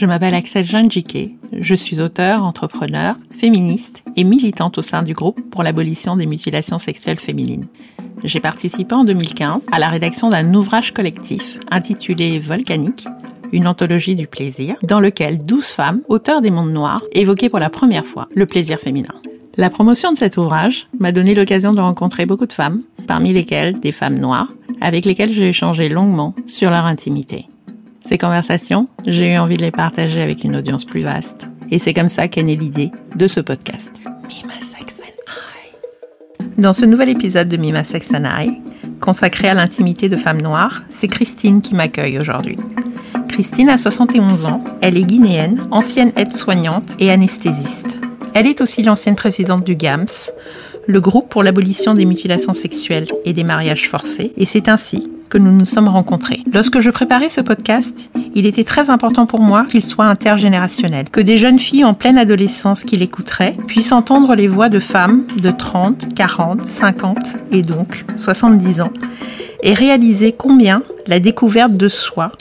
je m'appelle Axel Jiquet. Je suis auteur, entrepreneur, féministe et militante au sein du groupe pour l'abolition des mutilations sexuelles féminines. J'ai participé en 2015 à la rédaction d'un ouvrage collectif intitulé Volcanique, une anthologie du plaisir, dans lequel 12 femmes, auteurs des mondes noirs, évoquaient pour la première fois le plaisir féminin. La promotion de cet ouvrage m'a donné l'occasion de rencontrer beaucoup de femmes, parmi lesquelles des femmes noires, avec lesquelles j'ai échangé longuement sur leur intimité. Ces conversations, j'ai eu envie de les partager avec une audience plus vaste. Et c'est comme ça qu'est née l'idée de ce podcast. Mima Sex and I. Dans ce nouvel épisode de Mima Sex and I, consacré à l'intimité de femmes noires, c'est Christine qui m'accueille aujourd'hui. Christine a 71 ans, elle est guinéenne, ancienne aide-soignante et anesthésiste. Elle est aussi l'ancienne présidente du GAMS, le groupe pour l'abolition des mutilations sexuelles et des mariages forcés, et c'est ainsi que nous nous sommes rencontrés. Lorsque je préparais ce podcast, il était très important pour moi qu'il soit intergénérationnel, que des jeunes filles en pleine adolescence qui l'écouteraient puissent entendre les voix de femmes de 30, 40, 50 et donc 70 ans, et réaliser combien la découverte de soi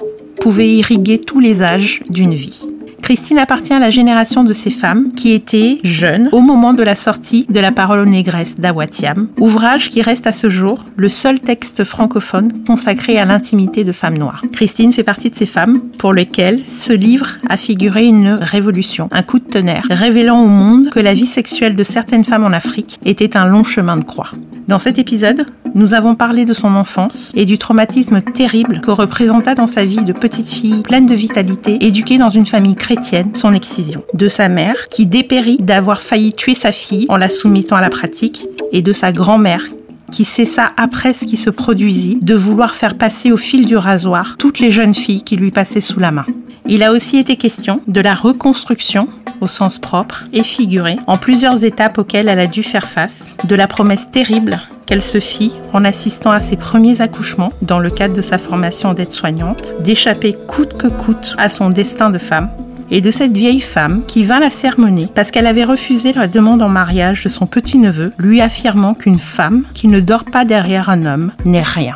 pouvait irriguer tous les âges d'une vie. Christine appartient à la génération de ces femmes qui étaient jeunes au moment de la sortie de La parole aux négresses d'Awatiam, ouvrage qui reste à ce jour le seul texte francophone consacré à l'intimité de femmes noires. Christine fait partie de ces femmes pour lesquelles ce livre a figuré une révolution, un coup de tonnerre, révélant au monde que la vie sexuelle de certaines femmes en Afrique était un long chemin de croix. Dans cet épisode, nous avons parlé de son enfance et du traumatisme terrible que représenta dans sa vie de petite fille pleine de vitalité, éduquée dans une famille chrétienne, son excision. De sa mère, qui dépérit d'avoir failli tuer sa fille en la soumettant à la pratique, et de sa grand-mère, qui cessa après ce qui se produisit de vouloir faire passer au fil du rasoir toutes les jeunes filles qui lui passaient sous la main. Il a aussi été question de la reconstruction au sens propre et figuré en plusieurs étapes auxquelles elle a dû faire face, de la promesse terrible qu'elle se fit en assistant à ses premiers accouchements dans le cadre de sa formation d'aide-soignante, d'échapper coûte que coûte à son destin de femme, et de cette vieille femme qui vint la sermonner parce qu'elle avait refusé la demande en mariage de son petit-neveu, lui affirmant qu'une femme qui ne dort pas derrière un homme n'est rien.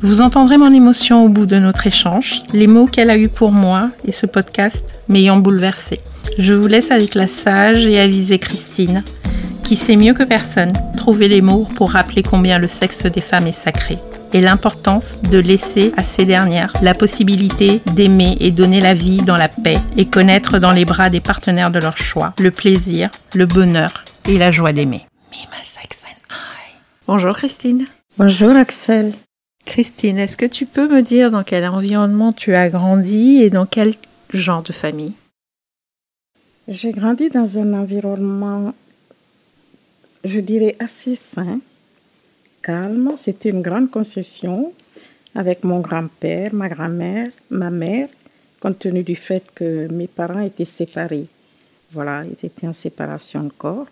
Vous entendrez mon émotion au bout de notre échange, les mots qu'elle a eus pour moi et ce podcast m'ayant bouleversée. Je vous laisse avec la sage et avisée Christine, qui sait mieux que personne trouver les mots pour rappeler combien le sexe des femmes est sacré et l'importance de laisser à ces dernières la possibilité d'aimer et donner la vie dans la paix et connaître dans les bras des partenaires de leur choix le plaisir, le bonheur et la joie d'aimer. Bonjour Christine. Bonjour Axel. Christine, est-ce que tu peux me dire dans quel environnement tu as grandi et dans quel genre de famille? J'ai grandi dans un environnement, je dirais, assez sain, calme. C'était une grande concession avec mon grand-père, ma grand-mère, ma mère, compte tenu du fait que mes parents étaient séparés. Voilà, ils étaient en séparation encore.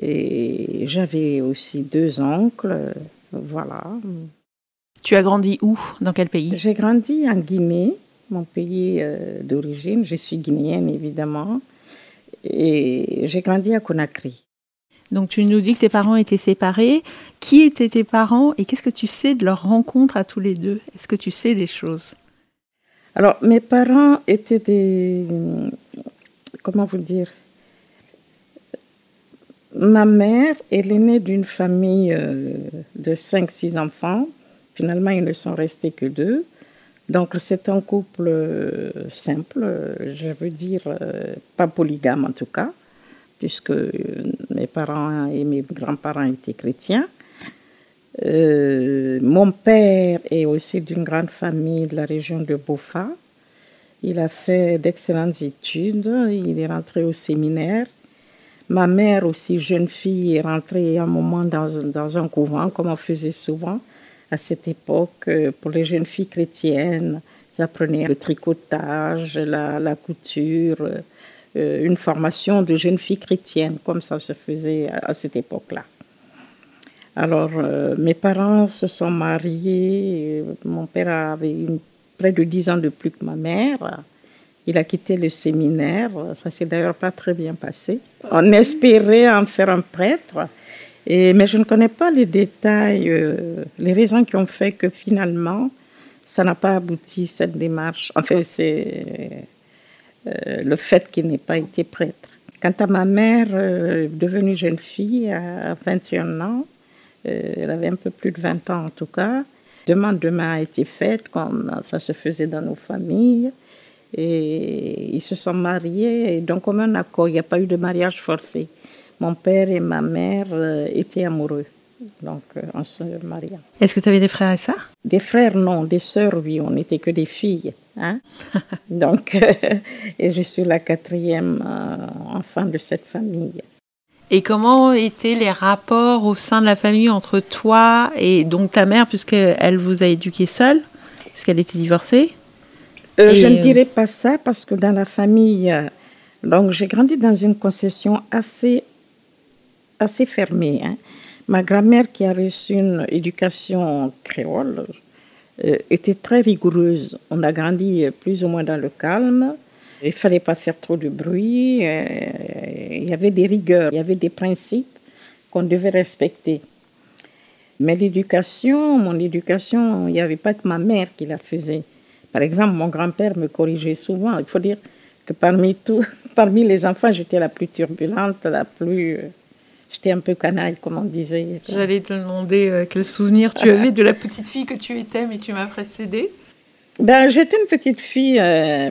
Et j'avais aussi deux oncles, voilà. Tu as grandi où? Dans quel pays? J'ai grandi en Guinée, mon pays euh, d'origine. Je suis guinéenne, évidemment. Et j'ai grandi à Conakry. Donc tu nous dis que tes parents étaient séparés. Qui étaient tes parents et qu'est-ce que tu sais de leur rencontre à tous les deux? Est-ce que tu sais des choses? Alors mes parents étaient des... Comment vous dire? Ma mère, est née d'une famille euh, de 5-6 enfants. Finalement, ils ne sont restés que deux. Donc, c'est un couple euh, simple, je veux dire, euh, pas polygame en tout cas, puisque mes parents et mes grands-parents étaient chrétiens. Euh, mon père est aussi d'une grande famille de la région de Bofa. Il a fait d'excellentes études, il est rentré au séminaire. Ma mère aussi, jeune fille, est rentrée un moment dans, un couvent, comme on faisait souvent à cette époque, euh, pour les jeunes filles chrétiennes, ils apprenaient le tricotage, la, couture, euh, une formation de jeunes filles chrétiennes, comme ça se faisait à, cette époque-là. Alors, euh, mes parents se sont mariés. Mon père avait près de dix ans de plus que ma mère. Il a quitté le séminaire. Ça s'est d'ailleurs pas très bien passé. On espérait en faire un prêtre. Et, mais je ne connais pas les détails, euh, les raisons qui ont fait que finalement, ça n'a pas abouti, cette démarche. Enfin, c'est, le fait qu'il n'ait pas été prêtre. Quant à ma mère, devenue jeune fille à 21 ans, elle avait un peu plus de 20 ans en tout cas, demande de main a été faite comme ça se faisait dans nos familles. Et ils se sont mariés, donc comme un accord, il n'y a pas eu de mariage forcé. Mon père et ma mère euh, étaient amoureux, donc euh, en se mariant. Est-ce que tu avais des frères et sœurs? Des frères, non. Des sœurs, oui. On n'était que des filles. Hein? donc, euh, et je suis la quatrième enfant de cette famille. Et comment étaient les rapports au sein de la famille entre toi et donc ta mère, puisqu'elle vous a éduqué seule, puisqu'elle était divorcée? Euh, Je ne euh, dirais pas ça parce que dans la famille, euh, donc j'ai grandi dans une concession assez, assez fermée. Hein. Ma grand-mère qui a reçu une éducation créole était très rigoureuse. On a grandi plus ou moins dans le calme. Il fallait pas faire trop de bruit. Euh, il y avait des rigueurs, il y avait des principes qu'on devait respecter. Mais l'éducation, mon éducation, il n'y avait pas que ma mère qui la faisait. Par exemple, mon grand-père me corrigeait souvent. Il faut dire que parmi tous, parmi les enfants, j'étais la plus turbulente, la plus. Euh, j'étais un peu canaille, comme on disait. J'allais te demander euh, quel souvenir tu avais de la petite fille que tu étais, mais tu m'as précédée. Ben, j'étais une petite fille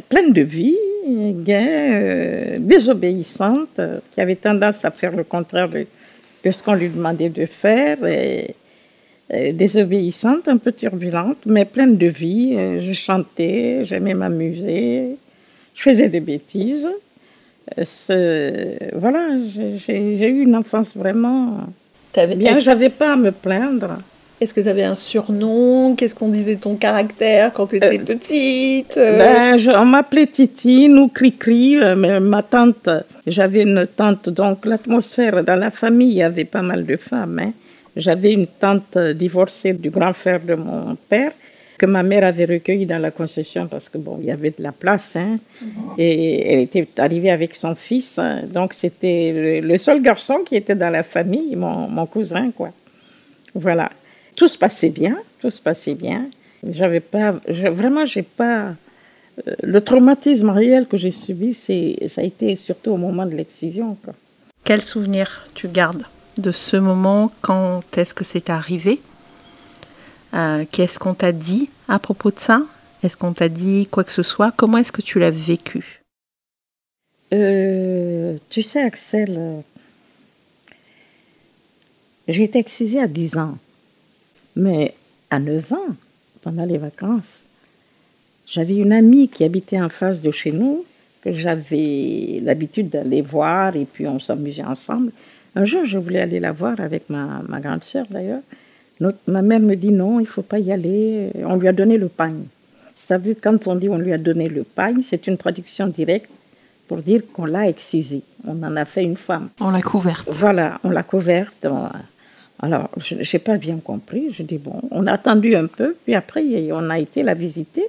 pleine de vie, gaie, euh, désobéissante, qui avait tendance à faire le contraire de, ce qu'on lui demandait de faire, et, désobéissante, un peu turbulente, mais pleine de vie. Euh, je chantais, j'aimais m'amuser, je faisais des bêtises. Euh, voilà, j'ai eu une enfance vraiment bien. J'avais pas à me plaindre. Est-ce que tu avais un surnom? Qu'est-ce qu'on disait ton caractère quand tu étais euh, petite? ben, On m'appelait Titine ou Cricri. Euh, mais ma tante, j'avais une tante, donc l'atmosphère dans la famille, il y avait pas mal de femmes. Hein. J'avais une tante divorcée du grand frère de mon père que ma mère avait recueilli dans la concession parce que bon, il y avait de la place, hein, et elle était arrivée avec son fils, hein. donc c'était le, seul garçon qui était dans la famille, mon, mon cousin, quoi. Voilà. Tout se passait bien, tout se passait bien. J'avais pas, vraiment, j'ai pas. Euh, le traumatisme réel que j'ai subi, c'est, ça a été surtout au moment de l'excision. Quel souvenir tu gardes de ce moment? Quand est-ce que c'est arrivé? Euh, Qu'est-ce qu'on t'a dit à propos de ça? Est-ce qu'on t'a dit quoi que ce soit? Comment est-ce que tu l'as vécu? Euh, Tu sais, Axel, j'ai été excisée à 10 ans. Mais à 9 ans, pendant les vacances, j'avais une amie qui habitait en face de chez nous, que j'avais l'habitude d'aller voir et puis on s'amusait ensemble. Un jour, je voulais aller la voir avec ma, ma grande sœur d'ailleurs. Ma mère me dit non, il ne faut pas y aller. On lui a donné le pain. C'est-à-dire, quand on dit on lui a donné le pain, c'est une traduction directe pour dire qu'on l'a excisée. On en a fait une femme. On l'a couverte. Voilà, on l'a couverte. Alors, je n'ai pas bien compris. Je dis, bon, on a attendu un peu, puis après, on a été la visiter,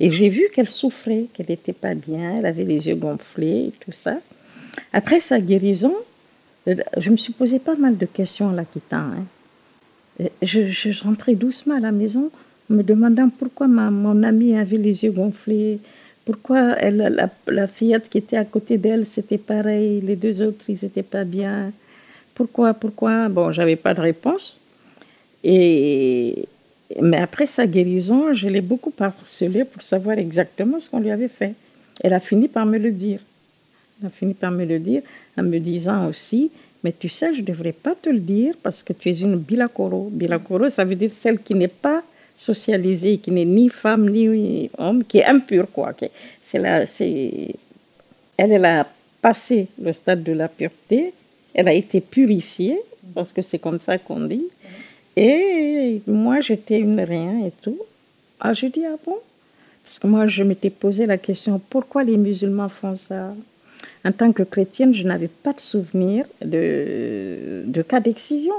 et j'ai vu qu'elle souffrait, qu'elle n'était pas bien, elle avait les yeux gonflés, et tout ça. Après sa guérison, euh, je me suis posé pas mal de questions en la quittant. Hein. Je, rentrais doucement à la maison, me demandant pourquoi ma, mon amie avait les yeux gonflés, pourquoi la fillette qui était à côté d'elle, c'était pareil, les deux autres, ils n'étaient pas bien. Pourquoi Pourquoi? Bon, j'avais pas de réponse. Et mais après sa guérison, je l'ai beaucoup harcelée pour savoir exactement ce qu'on lui avait fait. Elle a fini par me le dire. Elle a fini par me le dire en me disant aussi, mais tu sais, je ne devrais pas te le dire parce que tu es une bilakoro. Bilakoro, ça veut dire celle qui n'est pas socialisée, qui n'est ni femme ni homme, qui est impure, quoi. C'est là, c'est... Elle, elle a passé le stade de la pureté elle a été purifiée, parce que c'est comme ça qu'on dit. Et moi, j'étais une rien et tout. Ah, j'ai dit, ah bon? Parce que moi, je m'étais posé la question, pourquoi les musulmans font ça? En tant que chrétienne, je n'avais pas de souvenir de, de cas d'excision.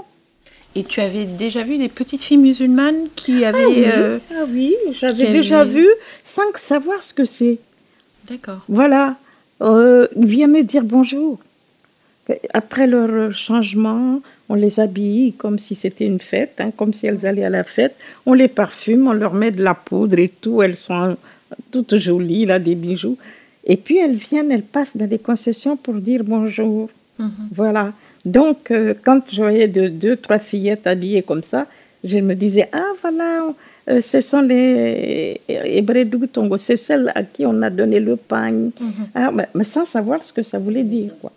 Et tu avais déjà vu des petites filles musulmanes qui avaient... Ah oui, euh, ah oui j'avais déjà vu sans savoir ce que c'est. D'accord. Voilà. Euh, viennent dire bonjour. Après leur changement, on les habille comme si c'était une fête, hein, comme si elles allaient à la fête. On les parfume, on leur met de la poudre et tout. Elles sont toutes jolies, là, des bijoux. Et puis elles viennent, elles passent dans des concessions pour dire bonjour. Voilà. Donc, euh, quand je voyais deux, trois fillettes habillées comme ça, je me disais, ah voilà, euh, ce sont les Hébreux Tongo, c'est celles à qui on a donné le pain. Mhm. Ah, mais, sans savoir ce que ça voulait dire, quoi.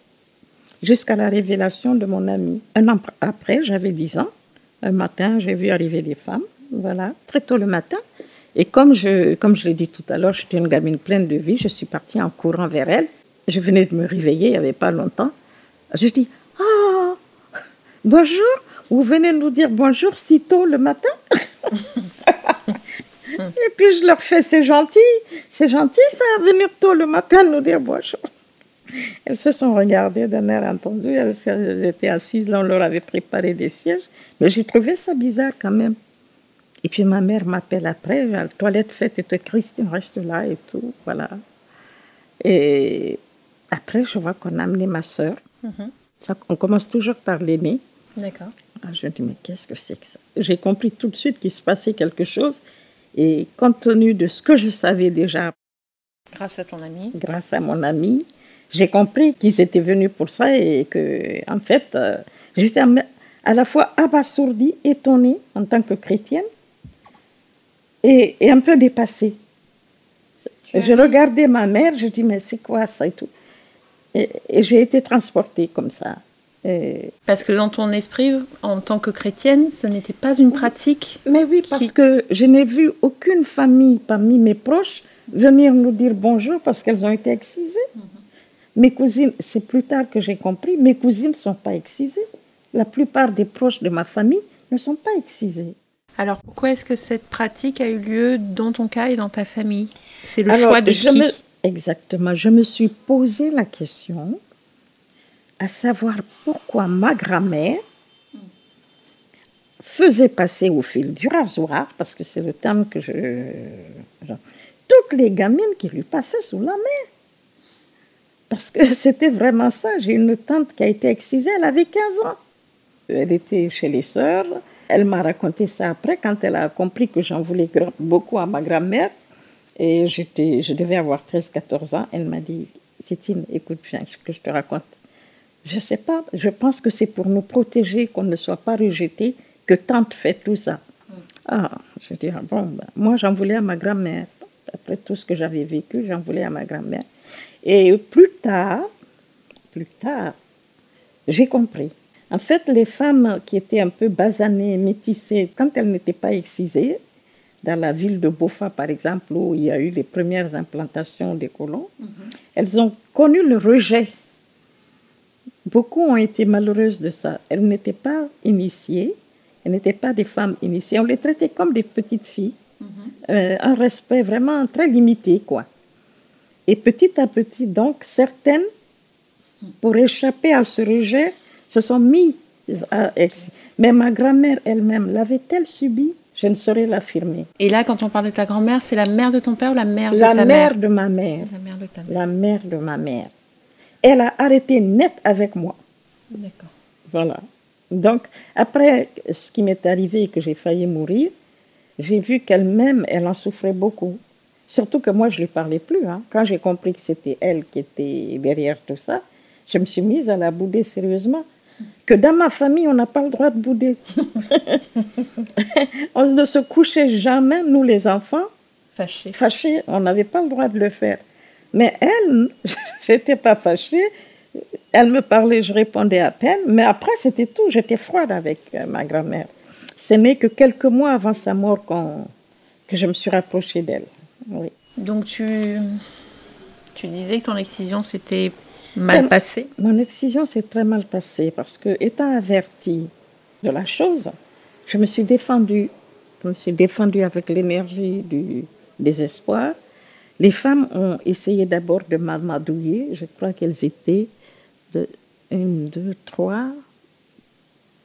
Jusqu'à la révélation de mon ami. Un an après, j'avais 10 ans. Un matin, j'ai vu arriver des femmes, voilà, très tôt le matin. Et comme je, comme je l'ai dit tout à l'heure, j'étais une gamine pleine de vie, je suis partie en courant vers elles. Je venais de me réveiller, il n'y avait pas longtemps. Je dis, ah, bonjour, vous venez nous dire bonjour si tôt le matin Et puis je leur fais, c'est gentil, c'est gentil ça, venir tôt le matin nous dire bonjour. Elles se sont regardées d'un air entendu, elles, étaient assises, là on leur avait préparé des sièges, mais j'ai trouvé ça bizarre quand même. Et puis ma mère m'appelle après, la toilette faite et Christine reste là et tout, voilà. Et après, je vois qu'on a amené ma soeur. Mhm. on commence toujours par l'aîné. D'accord. Ah, je me dis, mais qu'est-ce que c'est que ça? J'ai compris tout de suite qu'il se passait quelque chose. Et compte tenu de ce que je savais déjà. Grâce à ton ami Grâce à mon ami, j'ai compris qu'ils étaient venus pour ça et que, en fait, euh, j'étais à la fois abasourdie, étonnée en tant que chrétienne et, un peu dépassée. Je regardais ma mère, je dis, mais c'est quoi ça et tout. et j'ai été transportée comme ça. Parce que dans ton esprit, en tant que chrétienne, ce n'était pas une pratique. Mais oui, parce que je n'ai vu aucune famille parmi mes proches venir nous dire bonjour parce qu'elles ont été excisées. Mhm. Mes cousines, c'est plus tard que j'ai compris, mes cousines ne sont pas excisées. La plupart des proches de ma famille ne sont pas excisés. Alors pourquoi est-ce que cette pratique a eu lieu dans ton cas et dans ta famille? C'est le choix de qui? Exactement. Je me suis posé la question à savoir pourquoi ma grand-mère faisait passer au fil du rasoir, parce que c'est le terme que je, toutes les gamines qui lui passaient sous la main. Parce que c'était vraiment ça. J'ai une tante qui a été excisée, elle avait 15 ans. Elle était chez les sœurs. Elle m'a raconté ça après, quand elle a compris que j'en voulais beaucoup à ma grand-mère. Et j'étais, je devais avoir 13-14 ans. Elle m'a dit, Titine, écoute bien ce que je te raconte. Je ne sais pas, je pense que c'est pour nous protéger, qu'on ne soit pas rejeté, que tante fait tout ça. Mm. Ah, je dis, ah bon, ben, moi j'en voulais à ma grand-mère. Après tout ce que j'avais vécu, j'en voulais à ma grand-mère. Et plus tard, plus tard, j'ai compris. En fait, les femmes qui étaient un peu basanées, métissées, quand elles n'étaient pas excisées, dans la ville de Bofa, par exemple, où il y a eu les premières implantations des colons, mm-hmm. elles ont connu le rejet Beaucoup ont été malheureuses de ça. Elles n'étaient pas initiées, elles n'étaient pas des femmes initiées. On les traitait comme des petites filles, mhm. euh, un respect vraiment très limité, quoi. Et petit à petit, donc, certaines, pour échapper à ce rejet, se sont mises à Mais ma grand-mère elle-même, l'avait-elle subi? Je ne saurais l'affirmer. Et là, quand on parle de ta grand-mère, c'est la mère de ton père ou la mère de ta mère La mère? de ma mère. La mère de ta mère. La mère de ma mère elle a arrêté net avec moi. D'accord. Voilà. Donc, après ce qui m'est arrivé et que j'ai failli mourir, j'ai vu qu'elle-même, elle en souffrait beaucoup. Surtout que moi, je ne lui parlais plus. Hein. Quand j'ai compris que c'était elle qui était derrière tout ça, je me suis mise à la bouder sérieusement. Que dans ma famille, on n'a pas le droit de bouder. on ne se couchait jamais, nous les enfants. Fâchés. Fâchés, on n'avait pas le droit de le faire. Mais elle, j'étais pas fâchée. Elle me parlait, je répondais à peine. Mais après, c'était tout. J'étais froide avec euh, ma grand-mère. Ce n'est que quelques mois avant sa mort que je me suis rapprochée d'elle. Oui. Donc tu, tu disais que ton excision s'était mal passée Mon excision s'est très mal passée parce que, étant avertie de la chose, je me suis défendue. Je me suis défendue avec l'énergie du désespoir. Les femmes ont essayé d'abord de m'amadouiller. Je crois qu'elles étaient de, une, deux, trois.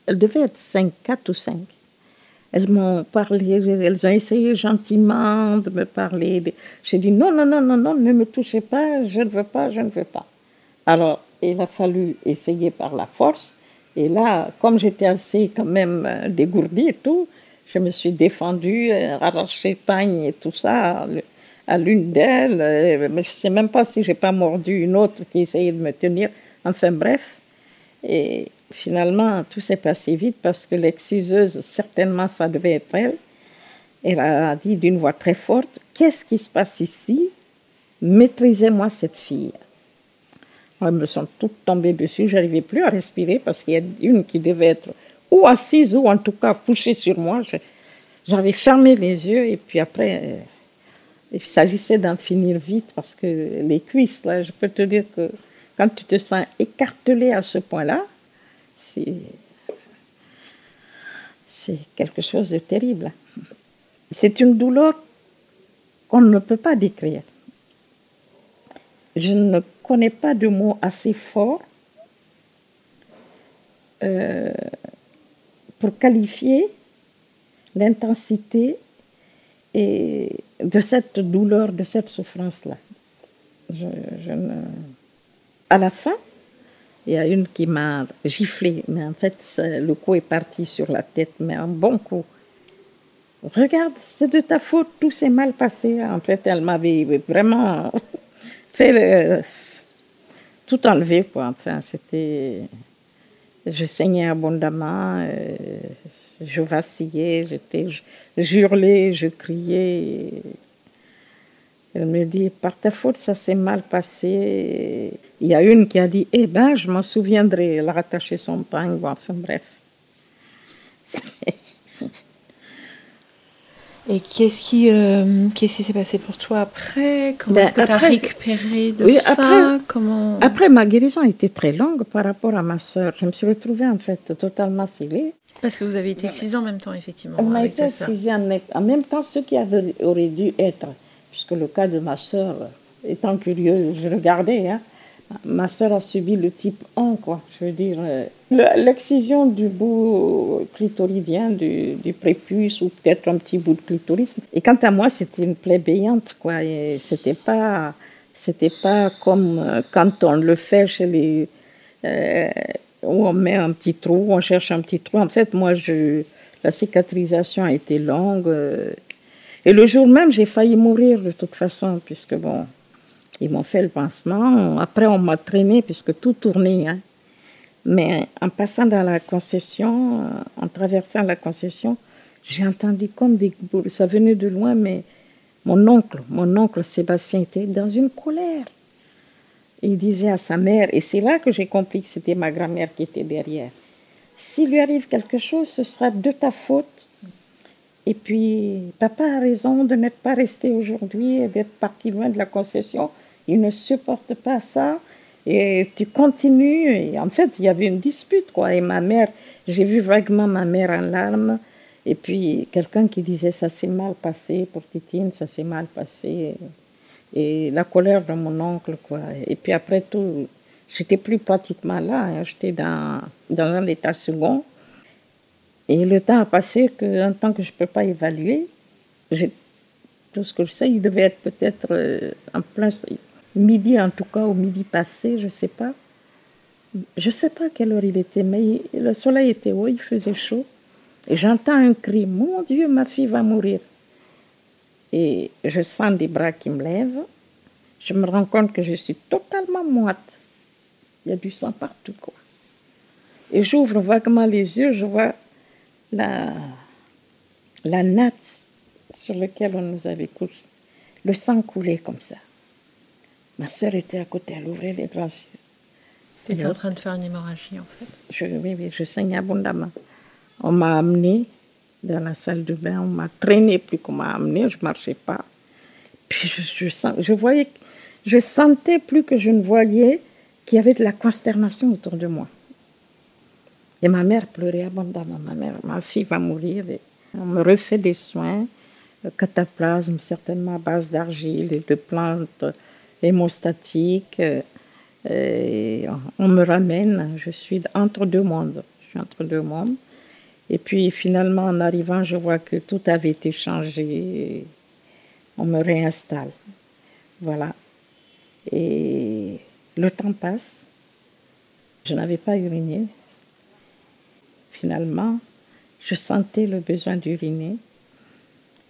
Elles devaient être cinq, quatre ou cinq. Elles m'ont parlé, elles ont essayé gentiment de me parler. J'ai dit non, non, non, non, non, ne me touchez pas, je ne veux pas, je ne veux pas. Alors, il a fallu essayer par la force. Et là, comme j'étais assez quand même euh, dégourdie et tout, je me suis défendue, euh, arraché pagne et tout ça à l'une d'elles, euh, mais je ne sais même pas si j'ai pas mordu une autre qui essayait de me tenir. Enfin bref, et finalement tout s'est passé vite parce que l'exciseuse, certainement ça devait être elle, elle a dit d'une voix très forte, qu'est-ce qui se passe ici? Maîtrisez-moi cette fille. Elles me sont toutes tombées dessus, je n'arrivais plus à respirer parce qu'il y a une qui devait être ou assise ou en tout cas couchée sur moi. J'avais fermé les yeux et puis après, euh, il s'agissait d'en finir vite parce que les cuisses, là, je peux te dire que quand tu te sens écartelé à ce point-là, c'est quelque chose de terrible. C'est une douleur qu'on ne peut pas décrire. Je ne connais pas de mots assez forts euh, pour qualifier l'intensité et de cette douleur, de cette souffrance-là. À la fin, il y a une qui m'a giflé, mais en fait, le coup est parti sur la tête, mais un bon coup. Regarde, c'est de ta faute, tout s'est mal passé. En fait, elle m'avait vraiment tout enlevé, quoi. Enfin, c'était. Je saignais abondamment, euh, je vacillais, j'étais, je, hurlais, je criais. Elle me dit, par ta faute, ça s'est mal passé. Il y a une qui a dit, eh ben, je m'en souviendrai. Elle a rattaché son pain, enfin bref. Et qu'est-ce qui euh, qu'est-ce qui s'est passé pour toi après? Comment ben, est-ce que tu as récupéré de ça? après, Comment... après, ma guérison a été très longue par rapport à ma sœur. Je me suis retrouvée en fait totalement scellée. Parce que vous avez été excisée en même temps, effectivement. On a été excisée en, en, même temps, ce qui avait, aurait dû être, puisque le cas de ma sœur, étant curieux, je regardais, hein, ma sœur a subi le type 1, quoi. Je veux dire, euh, l'excision du bout clitoridien, du, prépuce, ou peut-être un petit bout de clitoris. Et quant à moi, c'était une plaie béante, quoi. Et c'était pas, c'était pas comme euh, quand on le fait chez les, euh, où on met un petit trou, on cherche un petit trou. En fait, moi, la cicatrisation a été longue. et le jour même, j'ai failli mourir de toute façon, puisque bon, ils m'ont fait le pansement. Après, on m'a traîné puisque tout tournait. Hein. Mais en passant dans la concession, euh, en traversant la concession, j'ai entendu comme des boules. Ça venait de loin, mais mon oncle, mon oncle Sébastien était dans une colère. Il disait à sa mère, et c'est là que j'ai compris que c'était ma grand-mère qui était derrière. S'il lui arrive quelque chose, ce sera de ta faute. Et puis, papa a raison de n'être pas resté aujourd'hui et d'être parti loin de la concession il ne supporte pas ça. Et tu continues. En fait, il y avait une dispute, quoi. Et ma mère, j'ai vu vaguement ma mère en larmes. Et puis, quelqu'un qui disait, ça s'est mal passé pour Titine, ça s'est mal passé. Et la colère de mon oncle, quoi. Et puis après tout, j'étais plus pratiquement là. Hein. J'étais dans, dans un état second. Et le temps a passé qu'un temps que je ne peux pas évaluer, tout ce que je sais, il devait être peut-être euh, en plein midi en tout cas, au midi passé, je ne sais pas. Je ne sais pas quelle heure il était, mais le soleil était haut, il faisait chaud. Et j'entends un cri, mon Dieu, ma fille va mourir. Et je sens des bras qui me lèvent. Je me rends compte que je suis totalement moite. Il y a du sang partout, quoi. Et j'ouvre vaguement les yeux, je vois la, la natte sur laquelle on nous avait couché. Le sang coulait comme ça. Ma soeur était à côté, elle ouvrait les grands yeux. Tu étais en train de faire une hémorragie, en fait je, Oui, oui, je saignais abondamment. On m'a amené dans la salle de bain, on m'a traîné plus qu'on m'a amené, je ne marchais pas. Puis je, je, voyais, je sentais plus que je ne voyais qu'il y avait de la consternation autour de moi. Et ma mère pleurait abondamment. Ma mère, ma fille va mourir. on me refait des soins, cataplasme certainement à base d'argile et de plantes hémostatique. Euh, on me ramène, je suis entre deux mondes. Je suis entre deux mondes. Et puis finalement, en arrivant, je vois que tout avait été changé. On me réinstalle. Voilà. Et le temps passe. Je n'avais pas uriné. Finalement, je sentais le besoin d'uriner.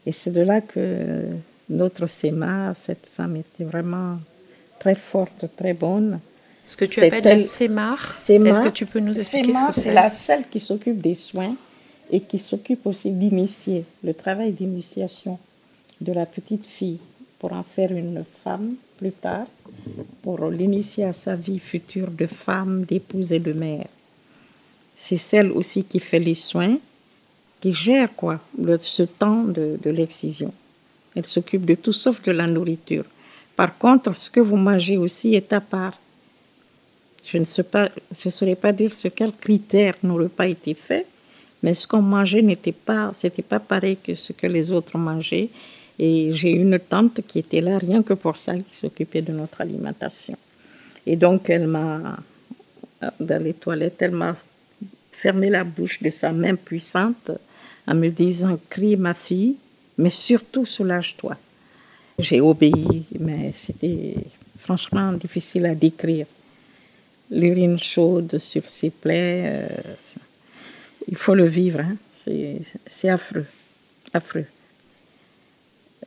Et c'est de là que Notre Séma, cette femme était vraiment très forte, très bonne. Ce que tu appelles la Sémar, est-ce que tu peux nous expliquer ce que c'est? la celle qui s'occupe des soins et qui s'occupe aussi d'initier, le travail d'initiation de la petite fille pour en faire une femme plus tard, pour l'initier à sa vie future de femme, d'épouse et de mère. C'est celle aussi qui fait les soins, qui gère quoi, ce temps de, de l'excision. Elle s'occupe de tout sauf de la nourriture. Par contre, ce que vous mangez aussi est à part. Je ne sais pas, saurais pas dire sur quels critères nos repas étaient faits, mais ce qu'on mangeait n'était pas, c'était pas pareil que ce que les autres mangeaient. Et j'ai une tante qui était là rien que pour ça, qui s'occupait de notre alimentation. Et donc elle m'a, dans les toilettes, elle m'a fermé la bouche de sa main puissante en me disant Crie ma fille, mais surtout soulage-toi. J'ai obéi, mais c'était franchement difficile à décrire. L'urine chaude sur ses plaies, euh, il faut le vivre, hein. c'est affreux, affreux.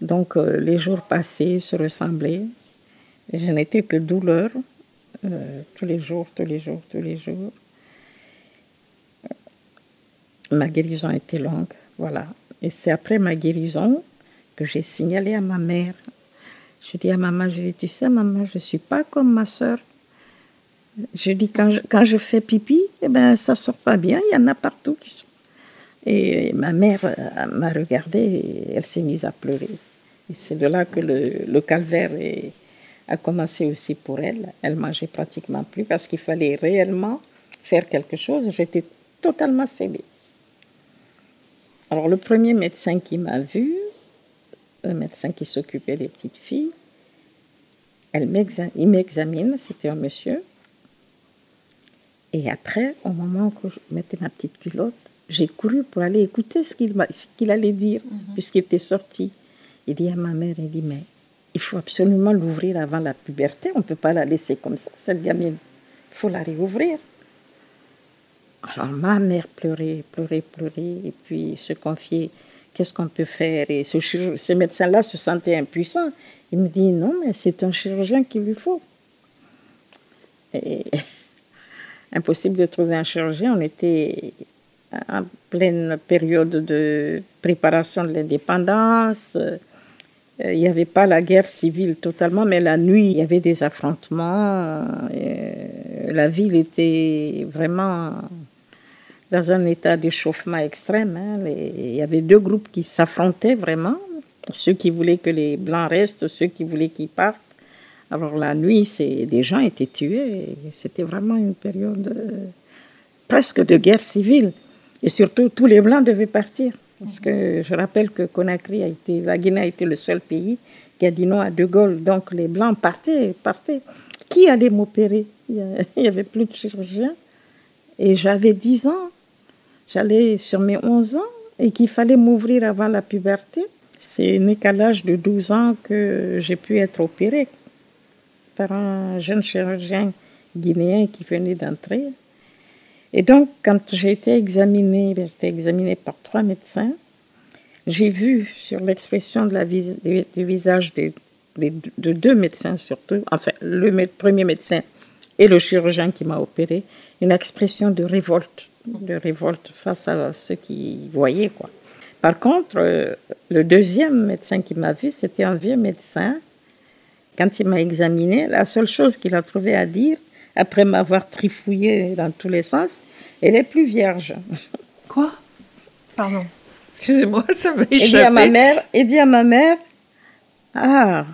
Donc euh, les jours passés se ressemblaient. Je n'étais que douleur euh, tous les jours, tous les jours, tous les jours. Ma guérison était longue, voilà. Et c'est après ma guérison que j'ai signalé à ma mère. Je dis à maman, je dis, tu sais, maman, je ne suis pas comme ma soeur. Je dis, quand je, quand je fais pipi, eh ben, ça sort pas bien, il y en a partout qui sont. Et ma mère euh, m'a regardée et elle s'est mise à pleurer. Et c'est de là que le, le calvaire a commencé aussi pour elle. Elle mangeait pratiquement plus parce qu'il fallait réellement faire quelque chose. J'étais totalement cédée. Alors le premier médecin qui m'a vu, un médecin qui s'occupait des petites filles, elle il m'examine, c'était un monsieur, et après, au moment où je mettais ma petite culotte, j'ai couru pour aller écouter ce qu'il allait dire, mhm. puisqu'il était sorti. Il dit à ma mère, il dit, mais il faut absolument l'ouvrir avant la puberté, on ne peut pas la laisser comme ça, cette gamine. Il faut la réouvrir. Alors ma mère pleurait, pleurait, pleurait, et puis se confiait, qu'est-ce qu'on peut faire? Et ce, médecin-là se sentait impuissant. Il me dit, non, mais c'est un chirurgien qu'il lui faut. Et impossible de trouver un chirurgien. On était en pleine période de préparation de l'indépendance. Euh, il n'y avait pas la guerre civile totalement, mais la nuit, il y avait des affrontements. Euh, la ville était vraiment dans un état d'échauffement extrême. Hein. il y avait deux groupes qui s'affrontaient vraiment. Ceux qui voulaient que les Blancs restent, ceux qui voulaient qu'ils partent. Alors la nuit, des gens étaient tués. C'était vraiment une période euh, presque de guerre civile. Et surtout, tous les Blancs devaient partir. Parce que je rappelle que Conakry a été, la Guinée a été le seul pays qui a dit non à De Gaulle. Donc les Blancs partaient, partaient. Qui allait m'opérer? Il n'y avait plus de chirurgien. Et j'avais 10 ans. J'allais sur mes 11 ans et qu'il fallait m'ouvrir avant la puberté. C'est né qu'à l'âge de 12 ans que j'ai pu être opérée par un jeune chirurgien guinéen qui venait d'entrer. Et donc, quand j'ai été examinée, j'ai été examinée par trois médecins, j'ai vu sur l'expression de la du, visage de deux médecins surtout, enfin le premier médecin et le chirurgien qui m'a opéré, une expression de révolte, de révolte face à ceux qui voyaient quoi. Par contre, euh, le deuxième médecin qui m'a vu, c'était un vieux médecin quand il m'a examiné, la seule chose qu'il a trouvé à dire, après m'avoir trifouillé dans tous les sens, elle est plus vierge. Quoi? Pardon. Excusez-moi, ça m'a échappé. Et dit à ma mère, et dit à ma mère, ah,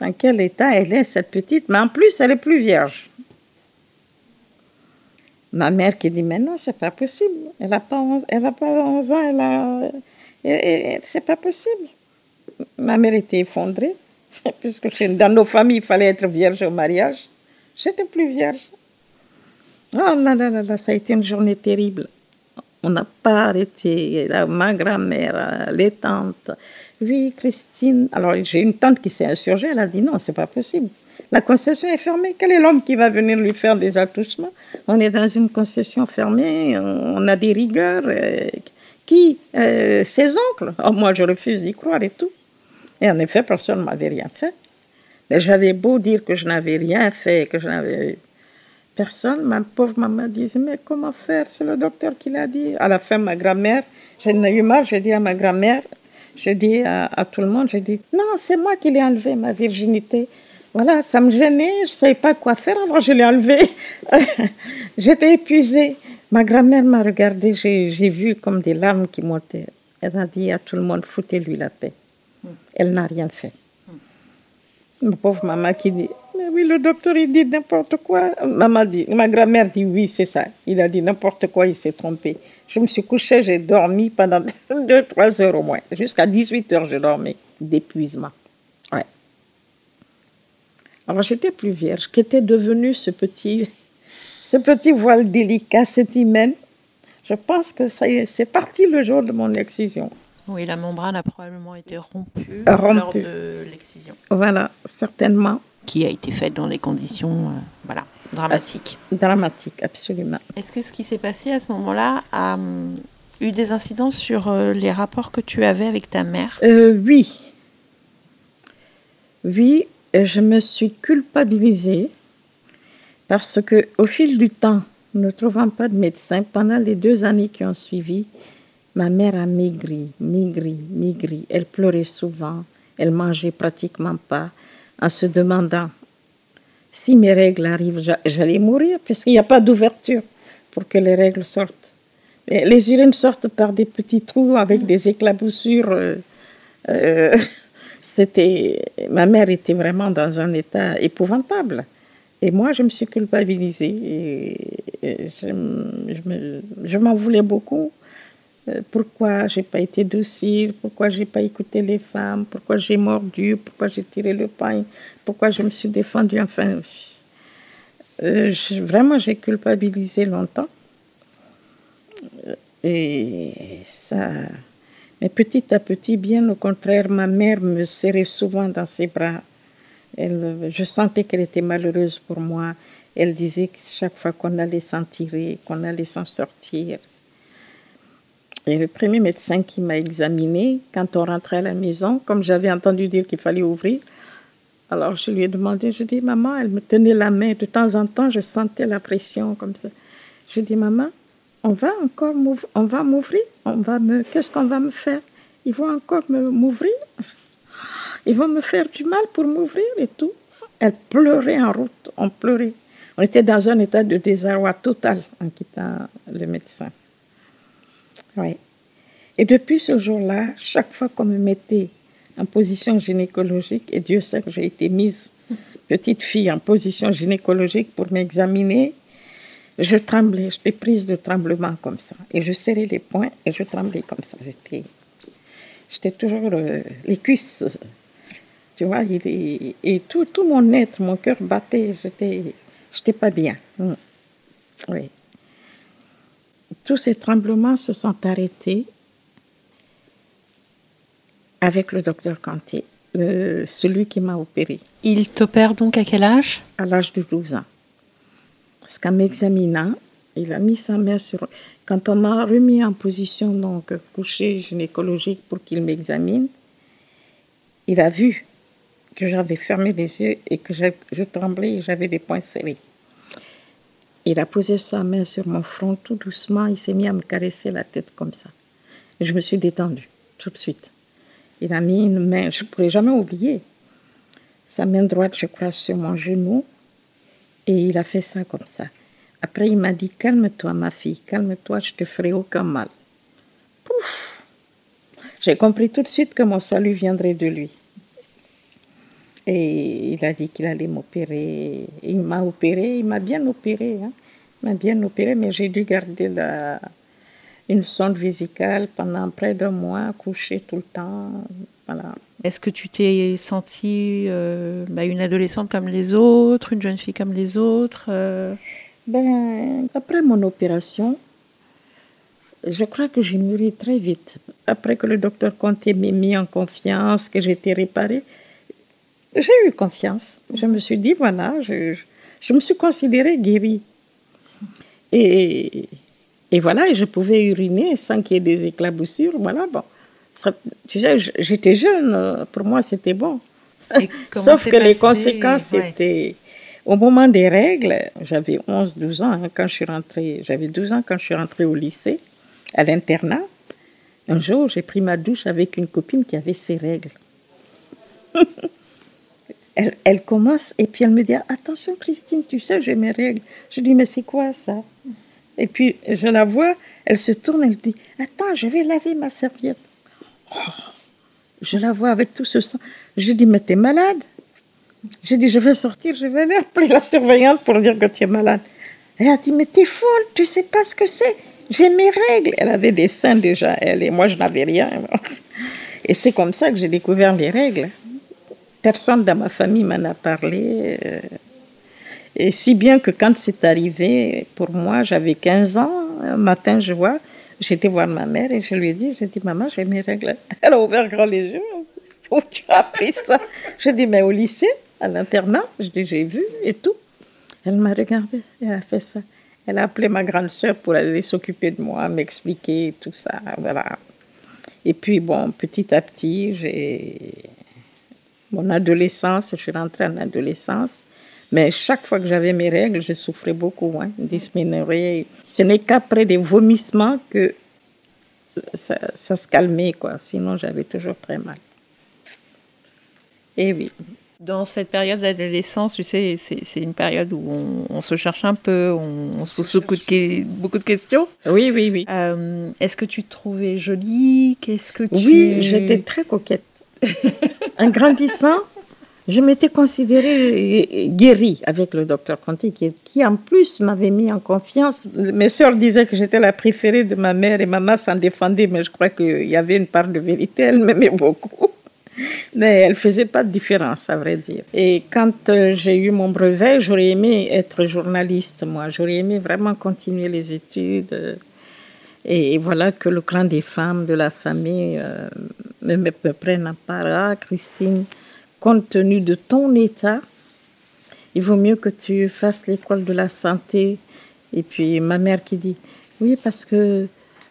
dans quel état elle est cette petite, mais en plus elle est plus vierge. Ma mère qui dit, mais non, c'est pas possible. Elle n'a pas, 11, elle a pas 11 ans, elle a... C'est pas possible. Ma mère était effondrée. Puisque dans nos familles, il fallait être vierge au mariage. J'étais plus vierge. Oh là là là là, ça a été une journée terrible. On n'a pas arrêté. Ma grand-mère, les tantes. Oui, Christine. Alors, j'ai une tante qui s'est insurgée. Elle a dit non, c'est pas possible. La concession est fermée. Quel est l'homme qui va venir lui faire des attouchements? On est dans une concession fermée. On a des rigueurs. Euh, qui euh, Ses oncles? Oh, moi, je refuse d'y croire et tout. Et en effet, personne ne m'avait rien fait. Mais j'avais beau dire que je n'avais rien fait, que je n'avais personne, ma pauvre maman disait, mais comment faire? C'est le docteur qui l'a dit. À la fin, ma grand-mère, j'en ai eu marre, j'ai dit à ma grand-mère, j'ai dit à, tout le monde, j'ai dit, non, c'est moi qui l'ai enlevé, ma virginité. Voilà, ça me gênait, je ne savais pas quoi faire, alors je l'ai enlevé. J'étais épuisée. Ma grand-mère m'a regardée, j'ai vu comme des larmes qui montaient. Elle a dit à tout le monde, foutez-lui la paix. Hmm. Elle n'a rien fait. Ma pauvre maman qui dit, mais oui, le docteur, il dit n'importe quoi. Maman dit, ma grand-mère dit, oui, c'est ça. Il a dit n'importe quoi, il s'est trompé. Je me suis couchée, j'ai dormi pendant 2-3 heures au moins. Jusqu'à 18 heures, j'ai dormi d'épuisement. Alors, j'étais plus vierge. Qu'était devenu ce petit, ce petit voile délicat, cette hymen Je pense que c'est parti le jour de mon excision. Oui, la membrane a probablement été rompue, lors de l'excision. Voilà, certainement. Qui a été faite dans des conditions euh, voilà, dramatiques. dramatiques, absolument. Est-ce que ce qui s'est passé à ce moment-là a hum, eu des incidences sur euh, les rapports que tu avais avec ta mère? Euh, Oui. Oui, je me suis culpabilisée parce que au fil du temps, ne trouvant pas de médecin, pendant les deux années qui ont suivi, Ma mère a maigri, maigri, maigri. Elle pleurait souvent, elle mangeait pratiquement pas, en se demandant si mes règles arrivent, j'allais mourir, puisqu'il n'y a pas d'ouverture pour que les règles sortent. les urines sortent par des petits trous avec des éclaboussures. Euh, euh, c'était, ma mère était vraiment dans un état épouvantable. Et moi, je me suis culpabilisée. Et, je m'en voulais beaucoup euh, pourquoi j'ai pas été docile, pourquoi j'ai pas écouté les femmes, pourquoi j'ai mordu, pourquoi j'ai tiré le pain, pourquoi je me suis défendue? Enfin, euh, vraiment, j'ai culpabilisé longtemps. Et ça. Mais petit à petit, bien au contraire, ma mère me serrait souvent dans ses bras. Je sentais qu'elle était malheureuse pour moi. Elle disait que chaque fois qu'on allait s'en tirer, qu'on allait s'en sortir, et le premier médecin qui m'a examiné, quand on rentrait à la maison, comme j'avais entendu dire qu'il fallait ouvrir, alors je lui ai demandé, je dis, maman, elle me tenait la main. De temps en temps, je sentais la pression comme ça. Je dis, maman, on va encore m'ouvrir, on va me, qu'est-ce qu'on va me faire? Ils vont encore m'ouvrir Ils vont me faire du mal pour m'ouvrir et tout. Elle pleurait en route, on pleurait. On était dans un état de désarroi total en quittant le médecin. Oui. Et depuis ce jour-là, chaque fois qu'on me mettait en position gynécologique, et Dieu sait que j'ai été mise, petite fille, en position gynécologique pour m'examiner, je tremblais, j'étais prise de tremblement comme ça. Et je serrais les poings et je tremblais comme ça. J'étais, j'étais toujours euh, les cuisses, tu vois, et, tout, tout mon être, mon cœur battait, j'étais, j'étais pas bien. Hum. Oui tous ces tremblements se sont arrêtés avec le docteur Cantier, celui qui m'a opéré. Il t'opère donc à quel âge? À l'âge de 12 ans. Parce qu'en m'examinant, il a mis sa main sur... Quand on m'a remis en position donc couchée gynécologique pour qu'il m'examine, il a vu que j'avais fermé les yeux et que je tremblais et j'avais des poings serrés. Il a posé sa main sur mon front tout doucement. Il s'est mis à me caresser la tête comme ça. Je me suis détendue tout de suite. Il a mis une main, je ne pourrai jamais oublier, sa main droite, je crois, sur mon genou. Et il a fait ça comme ça. Après, il m'a dit Calme-toi, ma fille, calme-toi, je te ferai aucun mal. Pouf J'ai compris tout de suite que mon salut viendrait de lui. Et il a dit qu'il allait m'opérer. Il m'a opéré, il m'a bien opéré. Hein. Il m'a bien opéré, mais j'ai dû garder une sonde vésicale pendant près d'un mois, coucher tout le temps. Voilà. Est-ce que tu t'es sentie euh, bah, une adolescente comme les autres, une jeune fille comme les autres euh? ben, Après mon opération, je crois que j'ai mûri très vite. Après que le docteur Conté m'ait mis en confiance, que j'étais réparée, j'ai eu confiance. Je me suis dit, voilà, je, je me suis considérée guérie. Et, et, voilà, et je pouvais uriner sans qu'il y ait des éclaboussures. Voilà, bon, tu sais, j'étais jeune, pour moi c'était bon. Sauf que les conséquences, c'était au moment des règles, j'avais 11, 12 ans hein, quand je suis rentrée, j'avais 12 ans quand je suis rentrée au lycée, à l'internat. Un jour, j'ai pris ma douche avec une copine qui avait ses règles. elle, elle, commence et puis elle me dit Attention, Christine, tu sais, j'ai mes règles. Je dis Mais c'est quoi ça? Et puis je la vois, elle se tourne, elle dit Attends, je vais laver ma serviette. Je la vois avec tout ce sang. Je dis Mais t'es malade? J'ai dit Je vais sortir, je vais aller appeler la surveillante pour dire que tu es malade. Elle a dit Mais t'es folle, tu sais pas ce que c'est. J'ai mes règles. Elle avait des seins déjà, elle, et moi je n'avais rien. Et c'est comme ça que j'ai découvert les règles. Personne dans ma famille m'en a parlé. Euh, et si bien que quand c'est arrivé, pour moi, j'avais 15 ans, un matin, je vois, j'étais voir ma mère et je lui ai dit, j'ai dit, maman, j'ai mes règles. Elle a ouvert grand les yeux. Où tu as appris ça Je dis, mais au lycée, à l'internat, je dis, j'ai vu et tout. Elle m'a regardé et elle a fait ça. Elle a appelé ma grande sœur pour aller s'occuper de moi, m'expliquer tout ça. Voilà. Et puis, bon, petit à petit, j'ai mon adolescence, je suis rentrée en adolescence. Mais chaque fois que j'avais mes règles, je souffrais beaucoup, hein, dysménorrhée. Ce n'est qu'après des vomissements que ça, se calmait, quoi. Sinon, j'avais toujours très mal. Et oui. Dans cette période d'adolescence, tu sais, c'est une période où on, se cherche un peu, on, se pose beaucoup de, beaucoup de, questions. Oui, oui, oui. Euh, est-ce que tu te trouvais jolie? Qu'est-ce que tu... Oui, j'étais très coquette. en grandissant, je m'étais considérée guérie avec le docteur Conti, qui, en plus m'avait mis en confiance. Mes soeurs disaient que j'étais la préférée de ma mère et maman s'en défendait, mais je crois qu'il y avait une part de vérité. Elle m'aimait beaucoup. Mais elle faisait pas de différence, à vrai dire. Et quand euh, j'ai eu mon brevet, j'aurais aimé être journaliste, moi. J'aurais aimé vraiment continuer les études. Et voilà que le clan des femmes de la famille euh, me, me, prenne à part. Ah, Christine, compte tenu de ton état, il vaut mieux que tu fasses l'école de la santé. Et puis ma mère qui dit, oui, parce que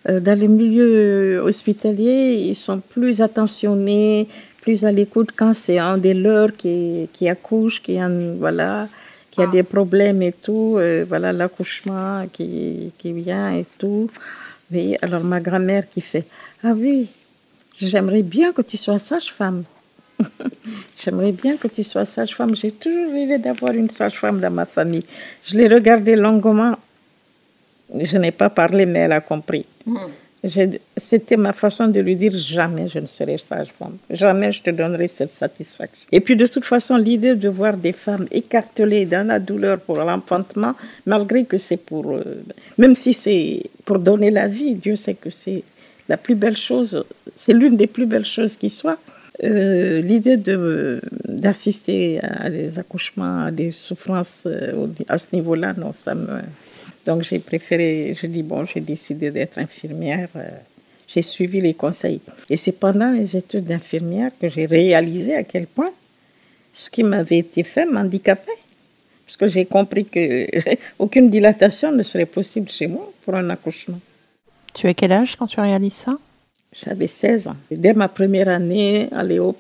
euh, dans les milieux hospitaliers, ils sont plus attentionnés, plus à l'écoute quand c'est un des leurs qui, qui accouche, qui, voilà, qui a ah. des problèmes et tout, euh, voilà l'accouchement qui, qui vient et tout. Oui, alors ma grand-mère qui fait Ah oui, j'aimerais bien que tu sois sage-femme. j'aimerais bien que tu sois sage-femme. J'ai toujours rêvé d'avoir une sage-femme dans ma famille. Je l'ai regardée longuement. Je n'ai pas parlé, mais elle a compris. Hmm. C'était ma façon de lui dire jamais je ne serai sage-femme, jamais je te donnerai cette satisfaction. Et puis de toute façon, l'idée de voir des femmes écartelées dans la douleur pour l'enfantement, malgré que c'est pour, euh, même si c'est pour donner la vie, Dieu sait que c'est la plus belle chose, c'est l'une des plus belles choses qui soit. Euh, l'idée d'assister à des accouchements, à des souffrances euh, à ce niveau-là, non, ça me donc j'ai préféré, je dis bon, j'ai décidé d'être infirmière. Euh, j'ai suivi les conseils. Et c'est pendant les études d'infirmière que j'ai réalisé à quel point ce qui m'avait été fait m'handicapait. Parce que j'ai compris qu'aucune dilatation ne serait possible chez moi pour un accouchement. Tu as quel âge quand tu réalises ça? J'avais 16 ans. Dès ma première année à Léop,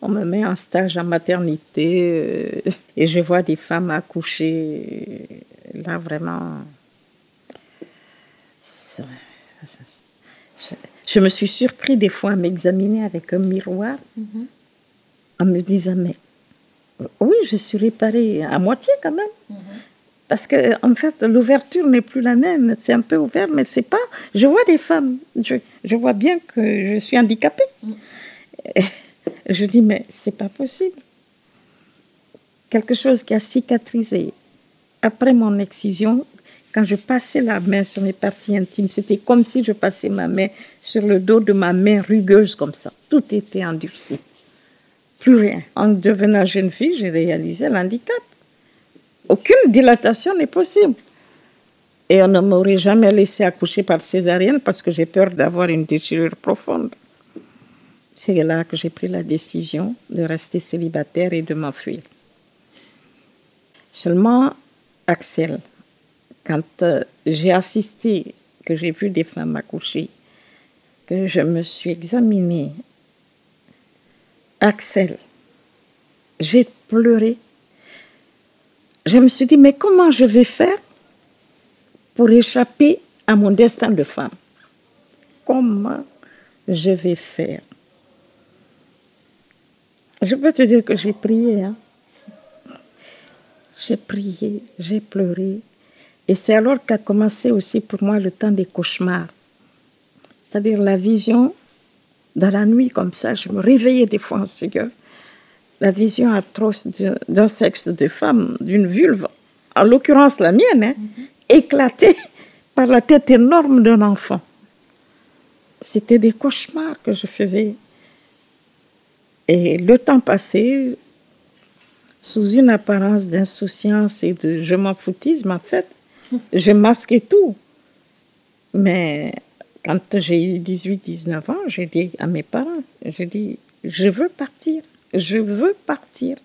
on me met en stage en maternité euh, et je vois des femmes accoucher là, vraiment, je, me suis surpris des fois à m'examiner avec un miroir mhm. en me disant, mais oui, je suis réparée à moitié quand même. Mhm. Parce que, en fait, l'ouverture n'est plus la même. C'est un peu ouvert, mais c'est pas. Je vois des femmes. Je, je vois bien que je suis handicapée. Mhm. je dis, mais c'est pas possible. Quelque chose qui a cicatrisé, après mon excision, quand je passais la main sur mes parties intimes, c'était comme si je passais ma main sur le dos de ma main rugueuse comme ça. Tout était endurci. Plus rien. En devenant jeune fille, j'ai réalisé l'handicap. Aucune dilatation n'est possible. Et on ne m'aurait jamais laissé accoucher par césarienne parce que j'ai peur d'avoir une déchirure profonde. C'est là que j'ai pris la décision de rester célibataire et de m'enfuir. Seulement Axel, quand euh, j'ai assisté, que j'ai vu des femmes accoucher, que je me suis examinée, Axel, j'ai pleuré. Je me suis dit, mais comment je vais faire pour échapper à mon destin de femme? Comment je vais faire? Je peux te dire que j'ai prié. Hein? J'ai prié, j'ai pleuré. Et c'est alors qu'a commencé aussi pour moi le temps des cauchemars. C'est-à-dire la vision dans la nuit comme ça. Je me réveillais des fois en sueur. La vision atroce d'un sexe de femme, d'une vulve, en l'occurrence la mienne, hein, mhm. éclatée par la tête énorme d'un enfant. C'était des cauchemars que je faisais. Et le temps passé, sous une apparence d'insouciance et de je m'en foutisme, en fait, je masquais tout. Mais quand j'ai eu 18-19 ans, j'ai dit à mes parents, j'ai dit, je veux partir, je veux partir.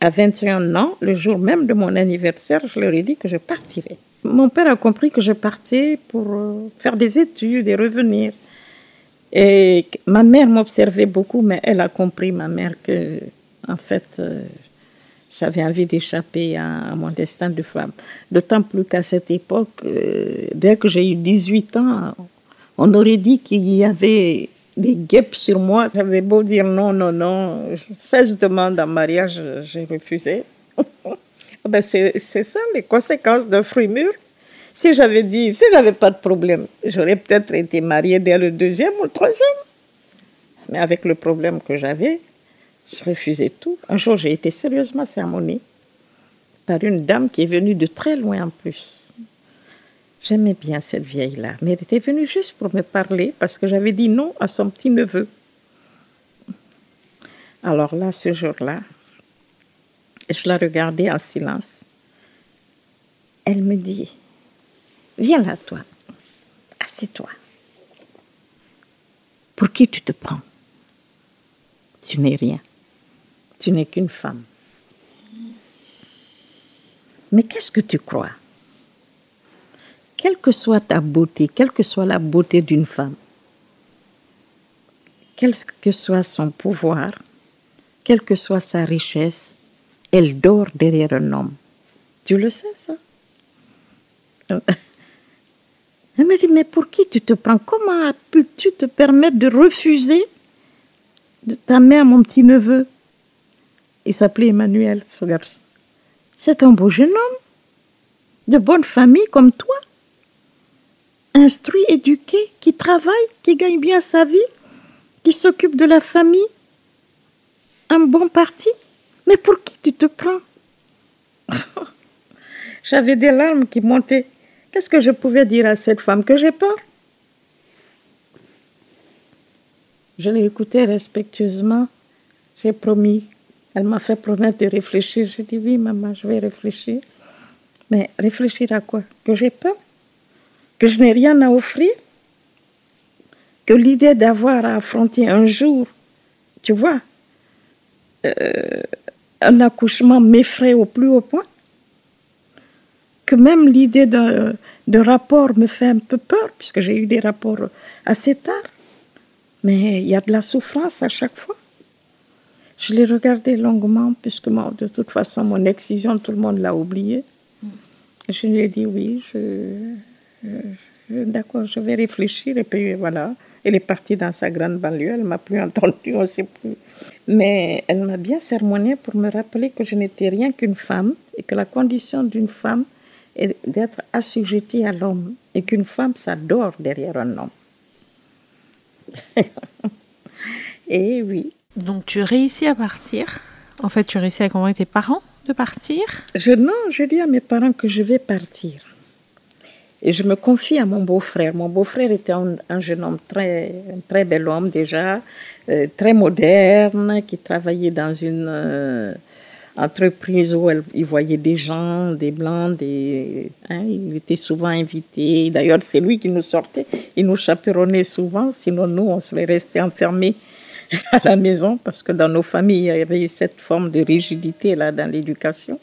À 21 ans, le jour même de mon anniversaire, je leur ai dit que je partirais. Mon père a compris que je partais pour euh, faire des études et revenir. Et ma mère m'observait beaucoup, mais elle a compris, ma mère, que, en fait, euh, j'avais envie d'échapper à, mon destin de femme. D'autant plus qu'à cette époque, euh, dès que j'ai eu 18 ans, on aurait dit qu'il y avait des guêpes sur moi. J'avais beau dire non, non, non, 16 demandes en mariage, j'ai refusé. ben c'est ça les conséquences d'un fruit mûr. Si j'avais dit, si j'avais pas de problème, j'aurais peut-être été mariée dès le deuxième ou le troisième. Mais avec le problème que j'avais, je refusais tout. Un jour, j'ai été sérieusement sermonnée par une dame qui est venue de très loin en plus. J'aimais bien cette vieille-là, mais elle était venue juste pour me parler parce que j'avais dit non à son petit-neveu. Alors là, ce jour-là, je la regardais en silence. Elle me dit, viens là, toi, assieds-toi. Pour qui tu te prends? Tu n'es rien. Tu n'es qu'une femme. Mais qu'est-ce que tu crois? Quelle que soit ta beauté, quelle que soit la beauté d'une femme, quel que soit son pouvoir, quelle que soit sa richesse, elle dort derrière un homme. Tu le sais, ça? Elle me dit, mais pour qui tu te prends? Comment as-tu te permettre de refuser de ta mère, mon petit-neveu il s'appelait Emmanuel, ce garçon. C'est un beau jeune homme, de bonne famille comme toi, instruit, éduqué, qui travaille, qui gagne bien sa vie, qui s'occupe de la famille, un bon parti. Mais pour qui tu te prends? J'avais des larmes qui montaient. Qu'est-ce que je pouvais dire à cette femme Que j'ai peur Je l'ai écoutée respectueusement. J'ai promis elle m'a fait promettre de réfléchir. J'ai dit oui, maman, je vais réfléchir. Mais réfléchir à quoi? Que j'ai peur? Que je n'ai rien à offrir Que l'idée d'avoir à affronter un jour, tu vois, euh, un accouchement m'effraie au plus haut point Que même l'idée de, de rapport me fait un peu peur, puisque j'ai eu des rapports assez tard. Mais il y a de la souffrance à chaque fois. Je l'ai regardé longuement, puisque de toute façon, mon excision, tout le monde l'a oublié. Je lui ai dit oui, d'accord, je vais réfléchir. Et puis voilà, elle est partie dans sa grande banlieue, elle m'a plus entendu, on sait plus. Mais elle m'a bien sermonné pour me rappeler que je n'étais rien qu'une femme et que la condition d'une femme est d'être assujettie à l'homme et qu'une femme s'adore derrière un homme. et oui, donc tu réussis à partir. En fait, tu réussis à convaincre tes parents de partir je, Non, je dis à mes parents que je vais partir. Et je me confie à mon beau-frère. Mon beau-frère était un, jeune homme, très, un très bel homme déjà, euh, très moderne, qui travaillait dans une euh, entreprise où il voyait des gens, des blancs, des, hein, il était souvent invité. D'ailleurs, c'est lui qui nous sortait, il nous chaperonnait souvent, sinon nous, on serait restés enfermés à la maison parce que dans nos familles, il y avait cette forme de rigidité là dans l'éducation.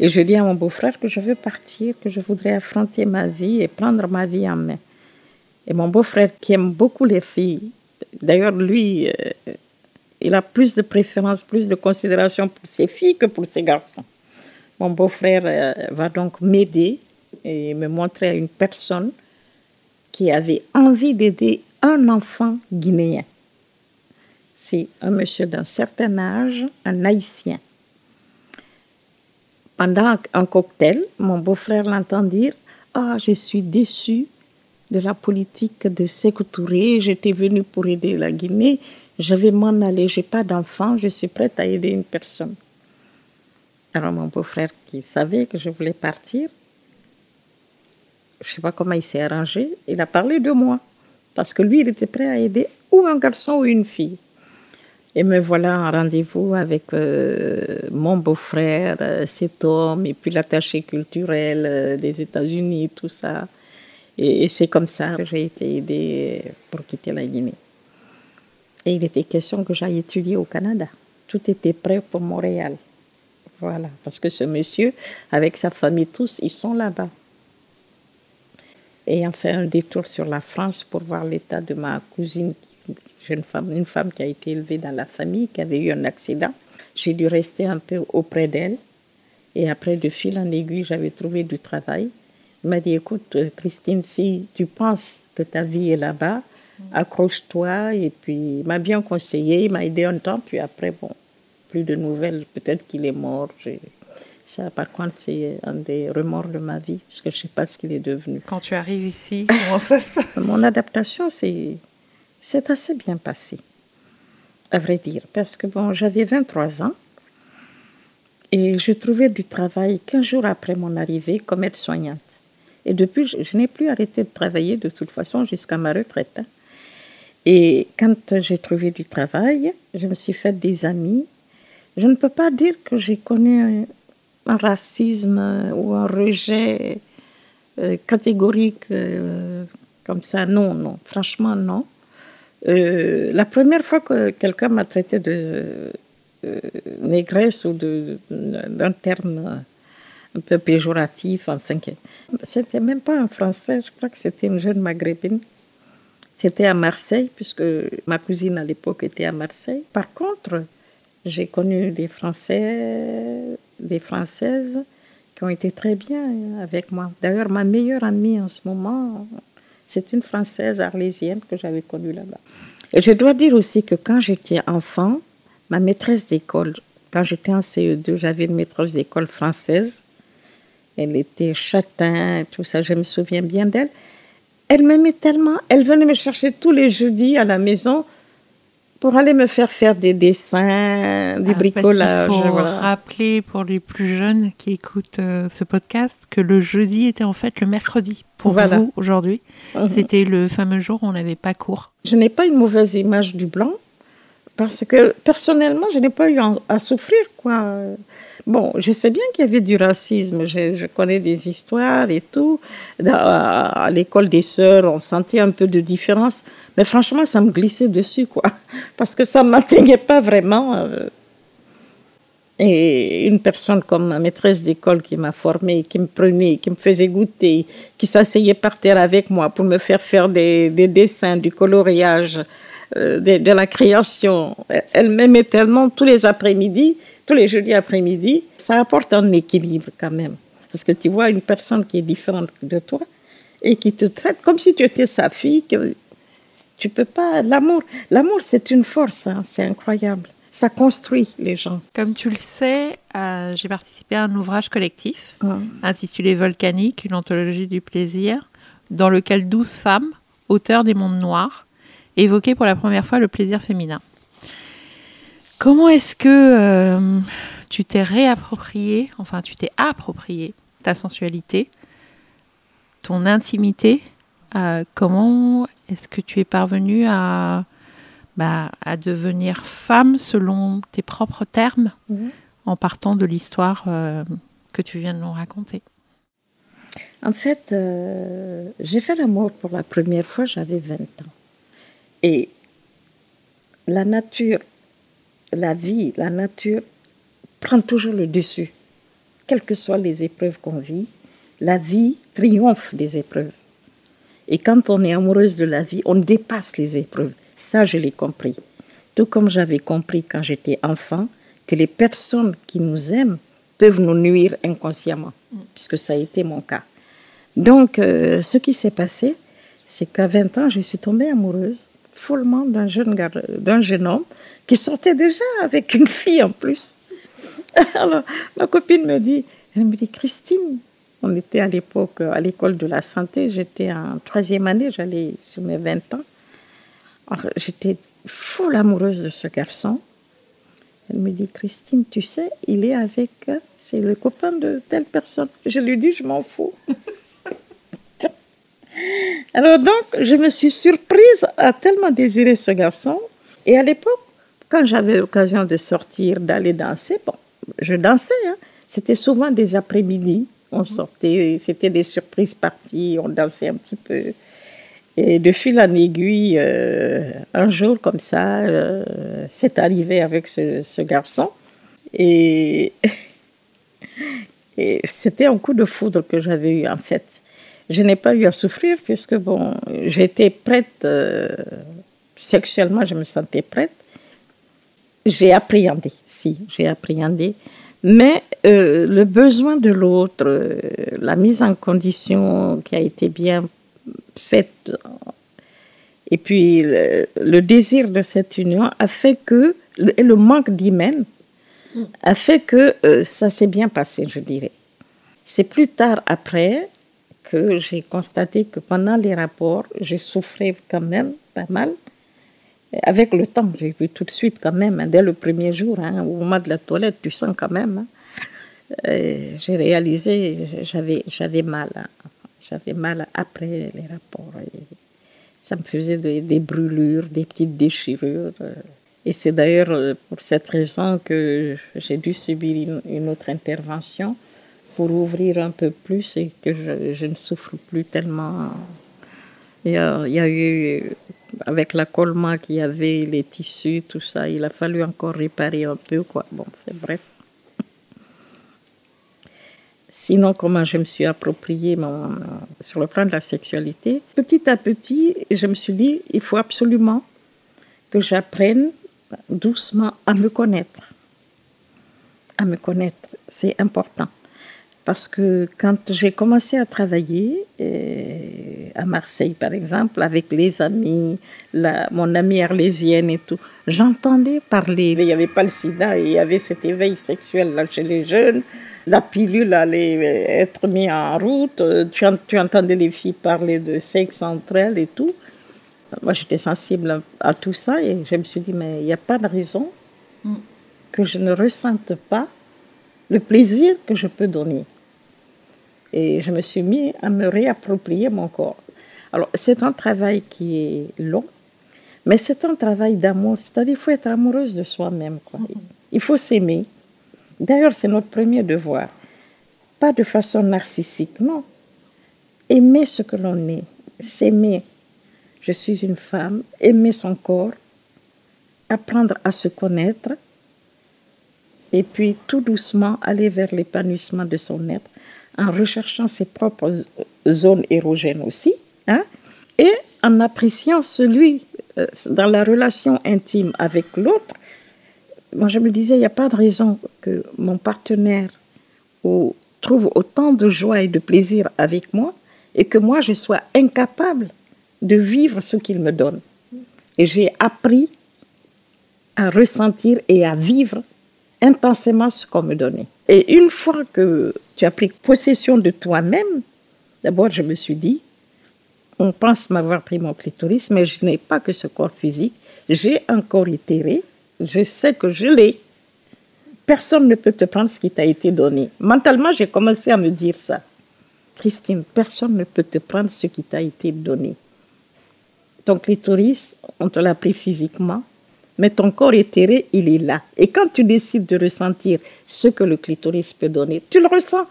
Et je dis à mon beau-frère que je veux partir, que je voudrais affronter ma vie et prendre ma vie en main. Et mon beau-frère, qui aime beaucoup les filles, d'ailleurs, lui, euh, il a plus de préférence, plus de considération pour ses filles que pour ses garçons. Mon beau-frère euh, va donc m'aider et me montrer à une personne qui avait envie d'aider un enfant guinéen. C'est un monsieur d'un certain âge, un haïtien. Pendant un cocktail, mon beau-frère l'entend dire Ah, je suis déçu de la politique de Sékou Touré. J'étais venu pour aider la Guinée. Je vais m'en aller. Je n'ai pas d'enfant. Je suis prête à aider une personne. Alors, mon beau-frère, qui savait que je voulais partir, je ne sais pas comment il s'est arrangé, il a parlé de moi. Parce que lui, il était prêt à aider ou un garçon ou une fille. Et me voilà en rendez-vous avec euh, mon beau-frère, euh, cet homme, et puis l'attaché culturel euh, des États-Unis, tout ça. Et, c'est comme ça que j'ai été aidée pour quitter la Guinée. Et il était question que j'aille étudier au Canada. Tout était prêt pour Montréal. Voilà, parce que ce monsieur, avec sa famille tous, ils sont là-bas. Et on fait un détour sur la France pour voir l'état de ma cousine, femme, une femme qui a été élevée dans la famille, qui avait eu un accident. J'ai dû rester un peu auprès d'elle. Et après, de fil en aiguille, j'avais trouvé du travail. Il m'a dit, écoute, euh, Christine, si tu penses que ta vie est là-bas, accroche-toi. Et puis, il m'a bien conseillé, il m'a aidé un temps. Puis après, bon, plus de nouvelles. Peut-être qu'il est mort. Ça, par contre, c'est un des remords de ma vie, parce que je ne sais pas ce qu'il est devenu. Quand tu arrives ici, comment ça se passe? Mon adaptation, c'est, c'est assez bien passé, à vrai dire, parce que bon, j'avais 23 ans et je trouvais du travail 15 jours après mon arrivée comme aide-soignante. Et depuis, je, n'ai plus arrêté de travailler de toute façon jusqu'à ma retraite. Hein. Et quand j'ai trouvé du travail, je me suis fait des amis. Je ne peux pas dire que j'ai connu un racisme ou un rejet euh, catégorique euh, comme ça. Non, non, franchement, non. Euh, la première fois que quelqu'un m'a traité de négresse ou d'un terme un peu péjoratif, enfin, c'était même pas un français, je crois que c'était une jeune maghrébine. C'était à Marseille, puisque ma cousine à l'époque était à Marseille. Par contre, j'ai connu des Français, des Françaises qui ont été très bien avec moi. D'ailleurs, ma meilleure amie en ce moment, c'est une Française arlésienne que j'avais connue là-bas. Et je dois dire aussi que quand j'étais enfant, ma maîtresse d'école, quand j'étais en CE2, j'avais une maîtresse d'école française. Elle était châtain, tout ça, je me souviens bien d'elle. Elle m'aimait tellement, elle venait me chercher tous les jeudis à la maison pour aller me faire faire des dessins, du ah, bricolage. Il faut rappeler pour les plus jeunes qui écoutent euh, ce podcast que le jeudi était en fait le mercredi pour vous aujourd'hui. Mhm. C'était le fameux jour où on n'avait pas cours. Je n'ai pas une mauvaise image du blanc parce que personnellement, je n'ai pas eu à souffrir quoi. Bon, je sais bien qu'il y avait du racisme, je, connais des histoires et tout. À, l'école des sœurs, on sentait un peu de différence, mais franchement, ça me glissait dessus, quoi, parce que ça ne m'atteignait pas vraiment. Euh. Et une personne comme ma maîtresse d'école qui m'a formée, qui me prenait, qui me faisait goûter, qui s'asseyait par terre avec moi pour me faire faire des, dessins, du coloriage, euh, de, de la création, elle m'aimait tellement tous les après-midi tous les jeudis après-midi, ça apporte un équilibre quand même. Parce que tu vois une personne qui est différente de toi et qui te traite comme si tu étais sa fille. Que tu peux pas. L'amour, l'amour, c'est une force. Hein, c'est incroyable. Ça construit les gens. Comme tu le sais, euh, j'ai participé à un ouvrage collectif intitulé Volcanique, une anthologie du plaisir, dans lequel 12 femmes, auteurs des mondes noirs, évoquaient pour la première fois le plaisir féminin. Comment est-ce que euh, tu t'es réapproprié, enfin tu t'es approprié ta sensualité, ton intimité euh, Comment est-ce que tu es parvenu à, bah, à devenir femme selon tes propres termes mhm. en partant de l'histoire euh, que tu viens de nous raconter? En fait, j'ai fait l'amour pour la première fois, j'avais 20 ans. Et la nature la vie, la nature prend toujours le dessus. Quelles que soient les épreuves qu'on vit, la vie triomphe des épreuves. Et quand on est amoureuse de la vie, on dépasse les épreuves. Ça, je l'ai compris. Tout comme j'avais compris quand j'étais enfant que les personnes qui nous aiment peuvent nous nuire inconsciemment, puisque ça a été mon cas. Donc, euh, ce qui s'est passé, c'est qu'à 20 ans, je suis tombée amoureuse follement d'un jeune, d'un jeune homme qui sortait déjà avec une fille en plus. Alors, ma copine me dit, elle me dit, Christine, on était à l'époque à l'école de la santé, j'étais en troisième année, j'allais sur mes 20 ans. J'étais folle amoureuse de ce garçon. Elle me dit, Christine, tu sais, il est avec, c'est le copain de telle personne. Je lui dis, je m'en fous. Alors donc, je me suis surprise à tellement désirer ce garçon. Et à l'époque, quand j'avais l'occasion de sortir, d'aller danser, bon, je dansais. Hein. C'était souvent des après-midi. On sortait, c'était des surprises parties, on dansait un petit peu. Et de fil en aiguille, euh, un jour comme ça, euh, c'est arrivé avec ce, garçon. Et, et c'était un coup de foudre que j'avais eu en fait. Je n'ai pas eu à souffrir puisque bon, j'étais prête, euh, sexuellement je me sentais prête. J'ai appréhendé, si, j'ai appréhendé. Mais le besoin de l'autre, la mise en condition qui a été bien faite. Et puis le, désir de cette union a fait que, et le manque d'hymen a fait que euh, ça s'est bien passé, je dirais. C'est plus tard après j'ai constaté que pendant les rapports, j'ai souffert quand même pas mal. Avec le temps, j'ai vu tout de suite quand même, hein, dès le premier jour, hein, au moment de la toilette, tu sens quand même. Hein. j'ai réalisé, j'avais, j'avais mal. J'avais mal après les rapports. ça me faisait des, brûlures, des petites déchirures. Et c'est d'ailleurs euh, pour cette raison que j'ai dû subir une, autre intervention pour ouvrir un peu plus et que je, ne souffre plus tellement. Il y, a, eu, avec la colma qu'il y avait, les tissus, tout ça, il a fallu encore réparer un peu. Quoi. Bon, c'est bref. Sinon, comment je me suis approprié mon, sur le plan de la sexualité. Petit à petit, je me suis dit, il faut absolument que j'apprenne doucement à me connaître. À me connaître, c'est important. Parce que quand j'ai commencé à travailler euh, à Marseille, par exemple, avec les amis, la, mon amie arlésienne et tout, j'entendais parler. Il n'y avait pas le sida, il y avait cet éveil sexuel là, chez les jeunes. La pilule allait être mise en route. Tu, tu entendais les filles parler de sexe entre elles et tout. Moi, j'étais sensible à, tout ça et je me suis dit, mais il n'y a pas de raison mm. que je ne ressente pas le plaisir que je peux donner. Et je me suis mis à me réapproprier mon corps. Alors, c'est un travail qui est long, mais c'est un travail d'amour. C'est-à-dire qu'il faut être amoureuse de soi-même. Il faut s'aimer. D'ailleurs, c'est notre premier devoir. Pas de façon narcissique, non. Aimer ce que l'on est, s'aimer. Je suis une femme, aimer son corps, apprendre à se connaître, et puis tout doucement aller vers l'épanouissement de son être en recherchant ses propres zones érogènes aussi, hein, et en appréciant celui euh, dans la relation intime avec l'autre. Moi, je me disais, il n'y a pas de raison que mon partenaire trouve autant de joie et de plaisir avec moi et que moi, je sois incapable de vivre ce qu'il me donne. Et j'ai appris à ressentir et à vivre intensément ce qu'on me donnait. Et une fois que tu as pris possession de toi-même, d'abord je me suis dit, on pense m'avoir pris mon clitoris, mais je n'ai pas que ce corps physique, j'ai un corps éthéré, je sais que je l'ai. Personne ne peut te prendre ce qui t'a été donné. Mentalement, j'ai commencé à me dire ça. Christine, personne ne peut te prendre ce qui t'a été donné. Ton clitoris, on te l'a pris physiquement, mais ton corps éthéré, il est là. Et quand tu décides de ressentir ce que le clitoris peut donner, tu le ressens.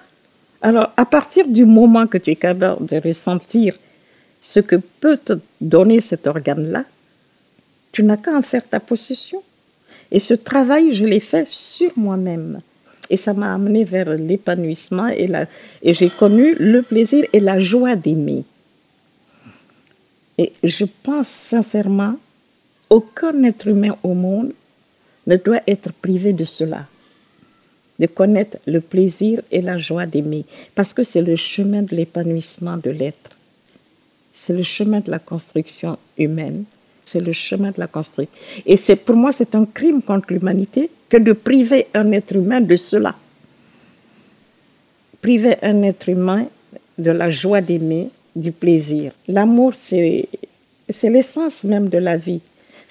Alors, à partir du moment que tu es capable de ressentir ce que peut te donner cet organe-là, tu n'as qu'à en faire ta possession. Et ce travail, je l'ai fait sur moi-même. Et ça m'a amené vers l'épanouissement et, et j'ai connu le plaisir et la joie d'aimer. Et je pense sincèrement, aucun être humain au monde ne doit être privé de cela, de connaître le plaisir et la joie d'aimer, parce que c'est le chemin de l'épanouissement de l'être. C'est le chemin de la construction humaine. C'est le chemin de la construction. Et c'est pour moi, c'est un crime contre l'humanité que de priver un être humain de cela. Priver un être humain de la joie d'aimer, du plaisir. L'amour, c'est, l'essence même de la vie.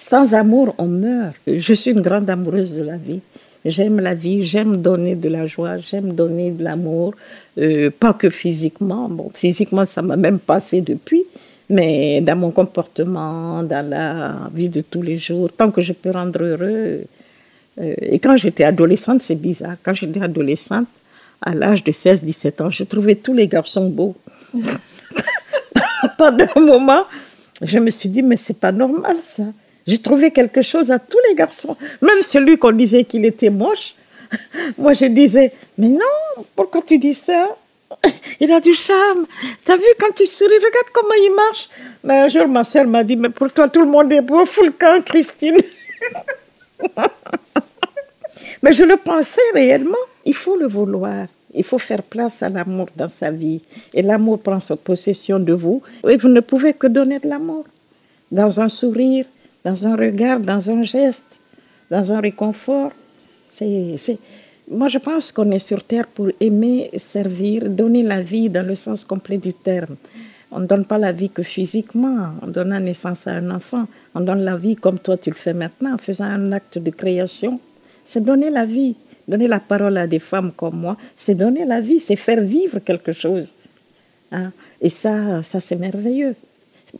Sans amour, on meurt. Je suis une grande amoureuse de la vie. J'aime la vie, j'aime donner de la joie, j'aime donner de l'amour, euh, pas que physiquement. Bon, physiquement, ça m'a même passé depuis, mais dans mon comportement, dans la vie de tous les jours, tant que je peux rendre heureux. Euh, et quand j'étais adolescente, c'est bizarre, quand j'étais adolescente, à l'âge de 16-17 ans, je trouvais tous les garçons beaux. Pendant un moment, je me suis dit, mais c'est pas normal ça. J'ai trouvé quelque chose à tous les garçons. Même celui qu'on disait qu'il était moche. Moi, je disais, mais non, pourquoi tu dis ça? Il a du charme. T'as vu quand tu souris, regarde comment il marche. Mais un jour, ma soeur m'a dit, mais pour toi, tout le monde est beau, full camp, Christine. mais je le pensais réellement. Il faut le vouloir. Il faut faire place à l'amour dans sa vie. Et l'amour prend sa possession de vous. Et vous ne pouvez que donner de l'amour. Dans un sourire, dans un regard, dans un geste, dans un réconfort. C'est, Moi, je pense qu'on est sur Terre pour aimer, servir, donner la vie dans le sens complet du terme. On ne donne pas la vie que physiquement, en donnant naissance à un enfant. On donne la vie comme toi tu le fais maintenant, en faisant un acte de création. C'est donner la vie. Donner la parole à des femmes comme moi, c'est donner la vie, c'est faire vivre quelque chose. Hein. Et ça, ça c'est merveilleux.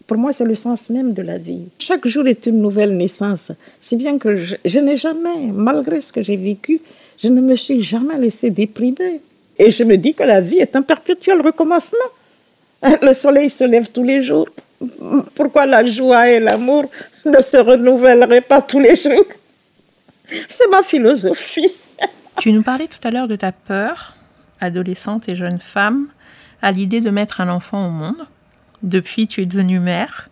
Pour moi, c'est le sens même de la vie. Chaque jour est une nouvelle naissance. Si bien que je, n'ai jamais, malgré ce que j'ai vécu, je ne me suis jamais laissée déprimer. Et je me dis que la vie est un perpétuel recommencement. Le soleil se lève tous les jours. Pourquoi la joie et l'amour ne se renouvelleraient pas tous les jours? C'est ma philosophie. Tu nous parlais tout à l'heure de ta peur, adolescente et jeune femme, à l'idée de mettre un enfant au monde. Depuis, tu es devenue mère.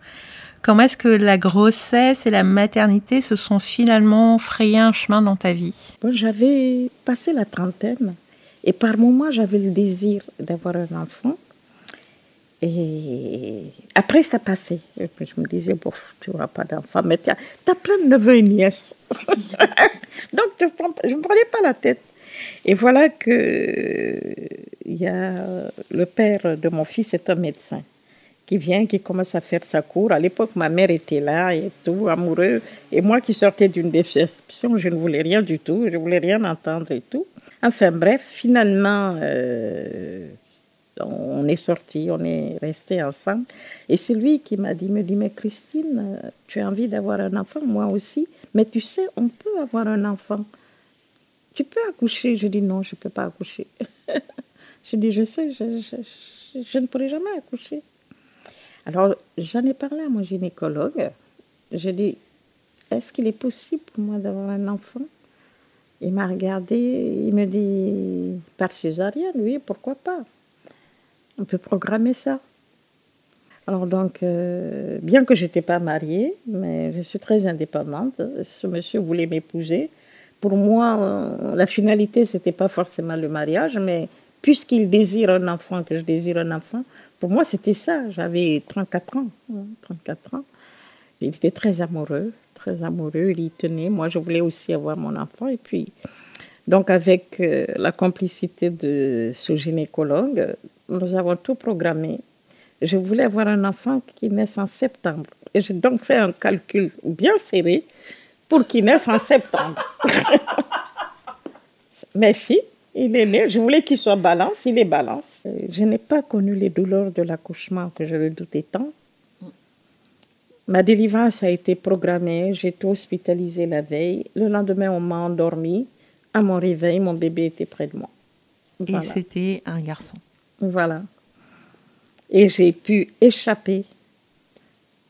Comment est-ce que la grossesse et la maternité se sont finalement frayé un chemin dans ta vie? J'avais passé la trentaine et par moments j'avais le désir d'avoir un enfant. Et après, ça passait. je me disais, bon, tu n'auras pas d'enfant, mais tu as, plein de neveux et nièces. Donc, je ne me prenais pas la tête. Et voilà que a le père de mon fils est un médecin qui vient, qui commence à faire sa cour. À l'époque, ma mère était là et tout, amoureux. Et moi qui sortais d'une déception, je ne voulais rien du tout, je ne voulais rien entendre et tout. Enfin bref, finalement, euh, on est sortis, on est restés ensemble. Et c'est lui qui m'a dit, me dit, mais Christine, tu as envie d'avoir un enfant, moi aussi. Mais tu sais, on peut avoir un enfant. Tu peux accoucher? Je dis non, je ne peux pas accoucher. je dis, je sais, je, je ne pourrai jamais accoucher. Alors, j'en ai parlé à mon gynécologue. J'ai dit, est-ce qu'il est possible pour moi d'avoir un enfant? Il m'a regardé, il me dit, par césarienne, oui, pourquoi pas? On peut programmer ça. Alors donc, euh, bien que je n'étais pas mariée, mais je suis très indépendante, ce monsieur voulait m'épouser. Pour moi, la finalité, ce n'était pas forcément le mariage, mais puisqu'il désire un enfant, que je désire un enfant, pour moi, c'était ça. J'avais 34 ans. 34 ans. Il était très amoureux, très amoureux. Il y tenait. Moi, je voulais aussi avoir mon enfant. Et puis, donc, avec euh, la complicité de ce gynécologue, nous avons tout programmé. Je voulais avoir un enfant qui naisse en septembre. Et j'ai donc fait un calcul bien serré pour qu'il naisse en septembre. Merci. Il est né, je voulais qu'il soit balance, il est balance. Je n'ai pas connu les douleurs de l'accouchement que je redoutais tant. Ma délivrance a été programmée, j'ai été hospitalisée la veille. Le lendemain, on m'a endormi. À mon réveil, mon bébé était près de moi. Et c'était un garçon. Voilà. Et j'ai pu échapper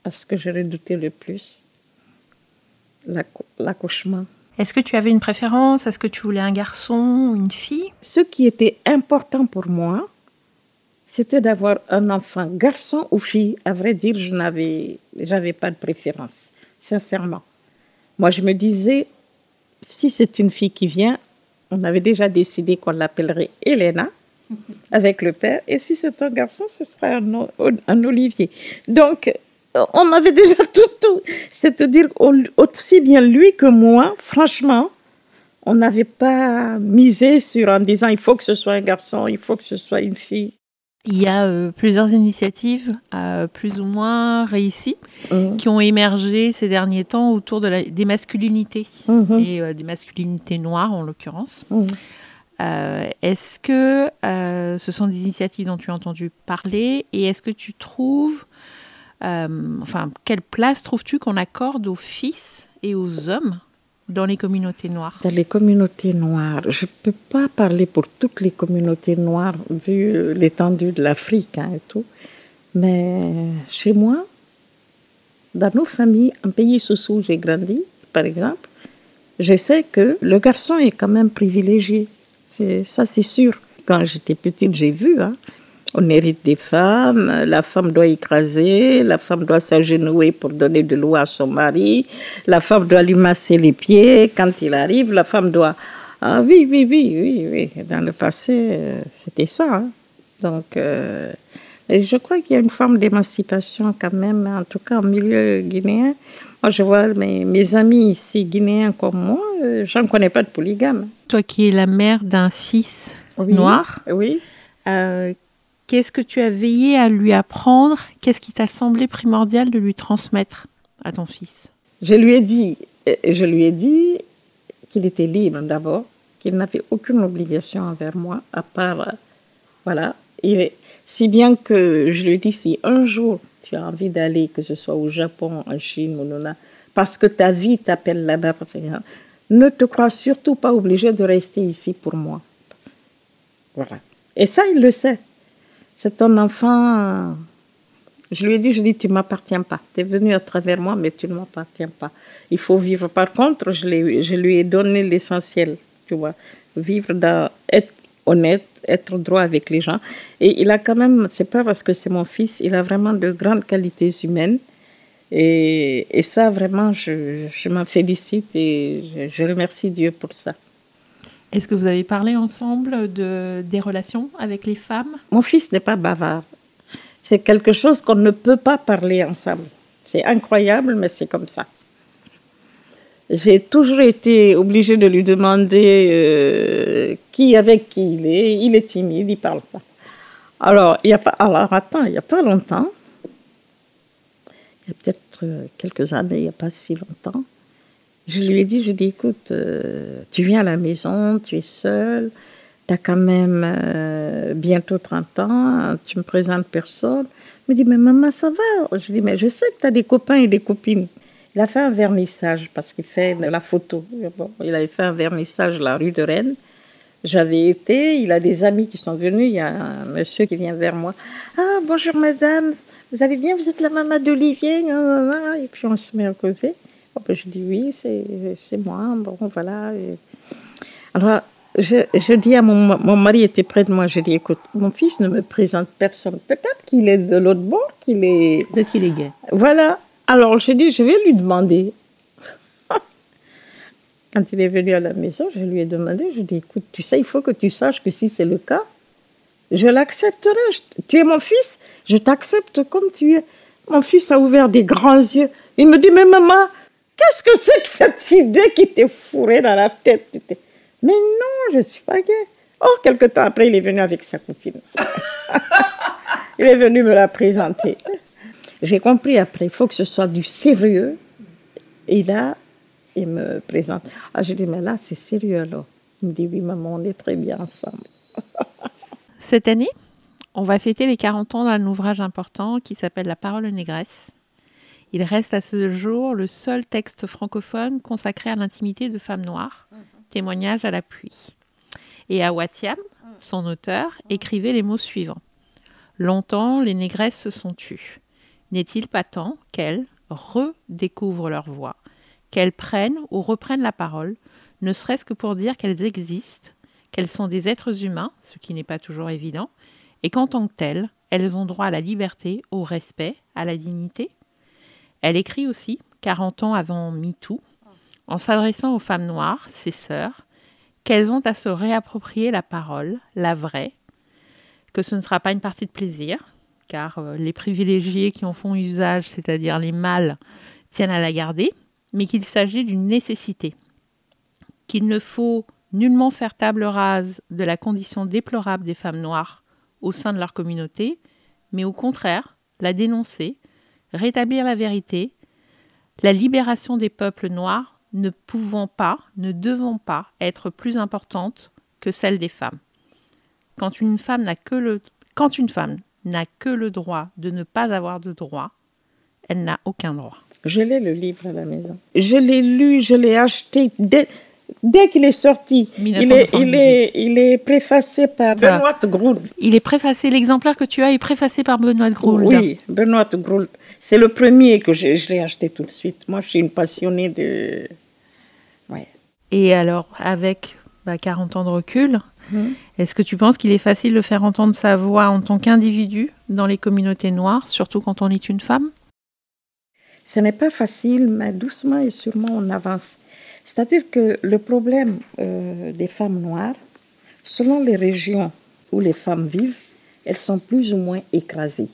à ce que je redoutais le plus, l'accouchement. Est-ce que tu avais une préférence? Est-ce que tu voulais un garçon ou une fille? Ce qui était important pour moi, c'était d'avoir un enfant, garçon ou fille. À vrai dire, je n'avais, j'avais pas de préférence, sincèrement. Moi, je me disais, si c'est une fille qui vient, on avait déjà décidé qu'on l'appellerait Elena avec le père, et si c'est un garçon, ce serait un, un Olivier. Donc, on avait déjà tout, tout. C'est-à-dire, aussi bien lui que moi, franchement, on n'avait pas misé sur en disant il faut que ce soit un garçon, il faut que ce soit une fille. Il y a euh, plusieurs initiatives euh, plus ou moins réussies mmh. qui ont émergé ces derniers temps autour de la, des masculinités mmh. et euh, des masculinités noires en l'occurrence. Mmh. est-ce que ce sont des initiatives dont tu as entendu parler et est-ce que tu trouves, enfin, quelle place trouves-tu qu'on accorde aux fils et aux hommes dans les communautés noires? Dans les communautés noires, je ne peux pas parler pour toutes les communautés noires, vu l'étendue de l'Afrique hein, et tout, mais chez moi, dans nos familles, un pays sous où j'ai grandi, par exemple, je sais que le garçon est quand même privilégié. Ça, c'est sûr. Quand j'étais petite, j'ai vu. Hein, on hérite des femmes, la femme doit écraser, la femme doit s'agenouiller pour donner de l'eau à son mari, la femme doit lui masser les pieds quand il arrive, la femme doit... Ah oui, oui, oui, oui, oui. Dans le passé, euh, c'était ça. Hein. Donc, euh, je crois qu'il y a une forme d'émancipation quand même, en tout cas au milieu guinéen. Moi, je vois mes, mes amis ici guinéens comme moi, euh, je n'en connais pas de polygame. Toi qui es la mère d'un fils noir, oui. Qu'est-ce que tu as veillé à lui apprendre? Qu'est-ce qui t'a semblé primordial de lui transmettre à ton fils? Je lui ai dit, euh, je lui ai dit qu'il était libre d'abord, qu'il n'avait aucune obligation envers moi, à part, voilà. Et si bien que je lui ai dit, si un jour tu as envie d'aller, que ce soit au Japon, en Chine ou là, parce que ta vie t'appelle là-bas, ne te crois surtout pas obligé de rester ici pour moi. Voilà. Et ça, il le sait. C'est ton enfant. Je lui ai dit, je dis, tu m'appartiens pas. Tu es venu à travers moi, mais tu ne m'appartiens pas. Il faut vivre. Par contre, je, lui ai donné l'essentiel, tu vois. Vivre dans, être honnête, être droit avec les gens. Et il a quand même, c'est pas parce que c'est mon fils, il a vraiment de grandes qualités humaines. Et, ça, vraiment, je, m'en félicite et je remercie Dieu pour ça. Est-ce que vous avez parlé ensemble de, des relations avec les femmes? Mon fils n'est pas bavard. C'est quelque chose qu'on ne peut pas parler ensemble. C'est incroyable, mais c'est comme ça. J'ai toujours été obligée de lui demander euh, qui avec qui il est. Il est timide, il parle pas. Alors, il y a pas. Alors attends, il y a pas longtemps. Il y a peut-être euh, quelques années, il n'y a pas si longtemps. Je lui ai dit, je dis, écoute, euh, tu viens à la maison, tu es seule, tu as quand même euh, bientôt 30 ans, tu me présentes personne. Il me dit, mais maman, ça va? Je lui dis, mais je sais que tu as des copains et des copines. Il a fait un vernissage parce qu'il fait la photo. il avait fait un vernissage la rue de Rennes. J'avais été, il a des amis qui sont venus, il y a un monsieur qui vient vers moi. Ah, bonjour madame, vous allez bien, vous êtes la maman d'Olivier Et puis on se met à causer. Oh, ben, je dis oui, c'est moi. Bon, voilà. Alors, je, je, dis à mon, mon mari était près de moi, je dis écoute, mon fils ne me présente personne. Peut-être qu'il est de l'autre bord, qu'il est. Peut-être qu'il est gay? Voilà. Alors, je dis je vais lui demander. Quand il est venu à la maison, je lui ai demandé, je dis écoute, tu sais, il faut que tu saches que si c'est le cas, je l'accepterai. Tu es mon fils, je t'accepte comme tu es. Mon fils a ouvert des grands yeux. Il me dit mais maman, Qu'est-ce que c'est que cette idée qui t'est fourrée dans la tête? Mais non, je ne suis pas gay. Oh, quelque temps après, il est venu avec sa copine. il est venu me la présenter. J'ai compris après, il faut que ce soit du sérieux. Et là, il me présente. Ah, je dis, mais là, c'est sérieux alors. Il me dit, oui, maman, on est très bien ensemble. Cette année, on va fêter les 40 ans d'un ouvrage important qui s'appelle La parole négresse il reste à ce jour le seul texte francophone consacré à l'intimité de femmes noires, témoignage à l'appui. Et Awatiam, son auteur, écrivait les mots suivants. Longtemps, les négresses se sont tues. N'est-il pas temps qu'elles redécouvrent leur voix, qu'elles prennent ou reprennent la parole, ne serait-ce que pour dire qu'elles existent, qu'elles sont des êtres humains, ce qui n'est pas toujours évident, et qu'en tant que telles, elles ont droit à la liberté, au respect, à la dignité? Elle écrit aussi, 40 ans avant MeToo, en s'adressant aux femmes noires, ses sœurs, qu'elles ont à se réapproprier la parole, la vraie, que ce ne sera pas une partie de plaisir, car euh, les privilégiés qui en font usage, c'est-à-dire les mâles, tiennent à la garder, mais qu'il s'agit d'une nécessité, qu'il ne faut nullement faire table rase de la condition déplorable des femmes noires au sein de leur communauté, mais au contraire, la dénoncer, rétablir la vérité, la libération des peuples noirs ne pouvant pas, ne devant pas être plus importante que celle des femmes. Quand une femme n'a que le, quand une femme n'a que le droit de ne pas avoir de droit, elle n'a aucun droit. Je l'ai le livre à la maison. Je l'ai lu, je l'ai acheté dès, dès qu'il est sorti. Il est, il, est, il est, préfacé par Benoît Groult. Il est préfacé, l'exemplaire que tu as est préfacé par Benoît Groult. Oui, Benoît Groult. C'est le premier que je, je l'ai acheté tout de suite. Moi, je suis une passionnée de. Ouais. Et alors, avec bah, 40 ans de recul, hum. est-ce que tu penses qu'il est facile de faire entendre sa voix en tant qu'individu dans les communautés noires, surtout quand on est une femme? Ce n'est pas facile, mais doucement et sûrement on avance. C'est-à-dire que le problème euh, des femmes noires, selon les régions où les femmes vivent, elles sont plus ou moins écrasées.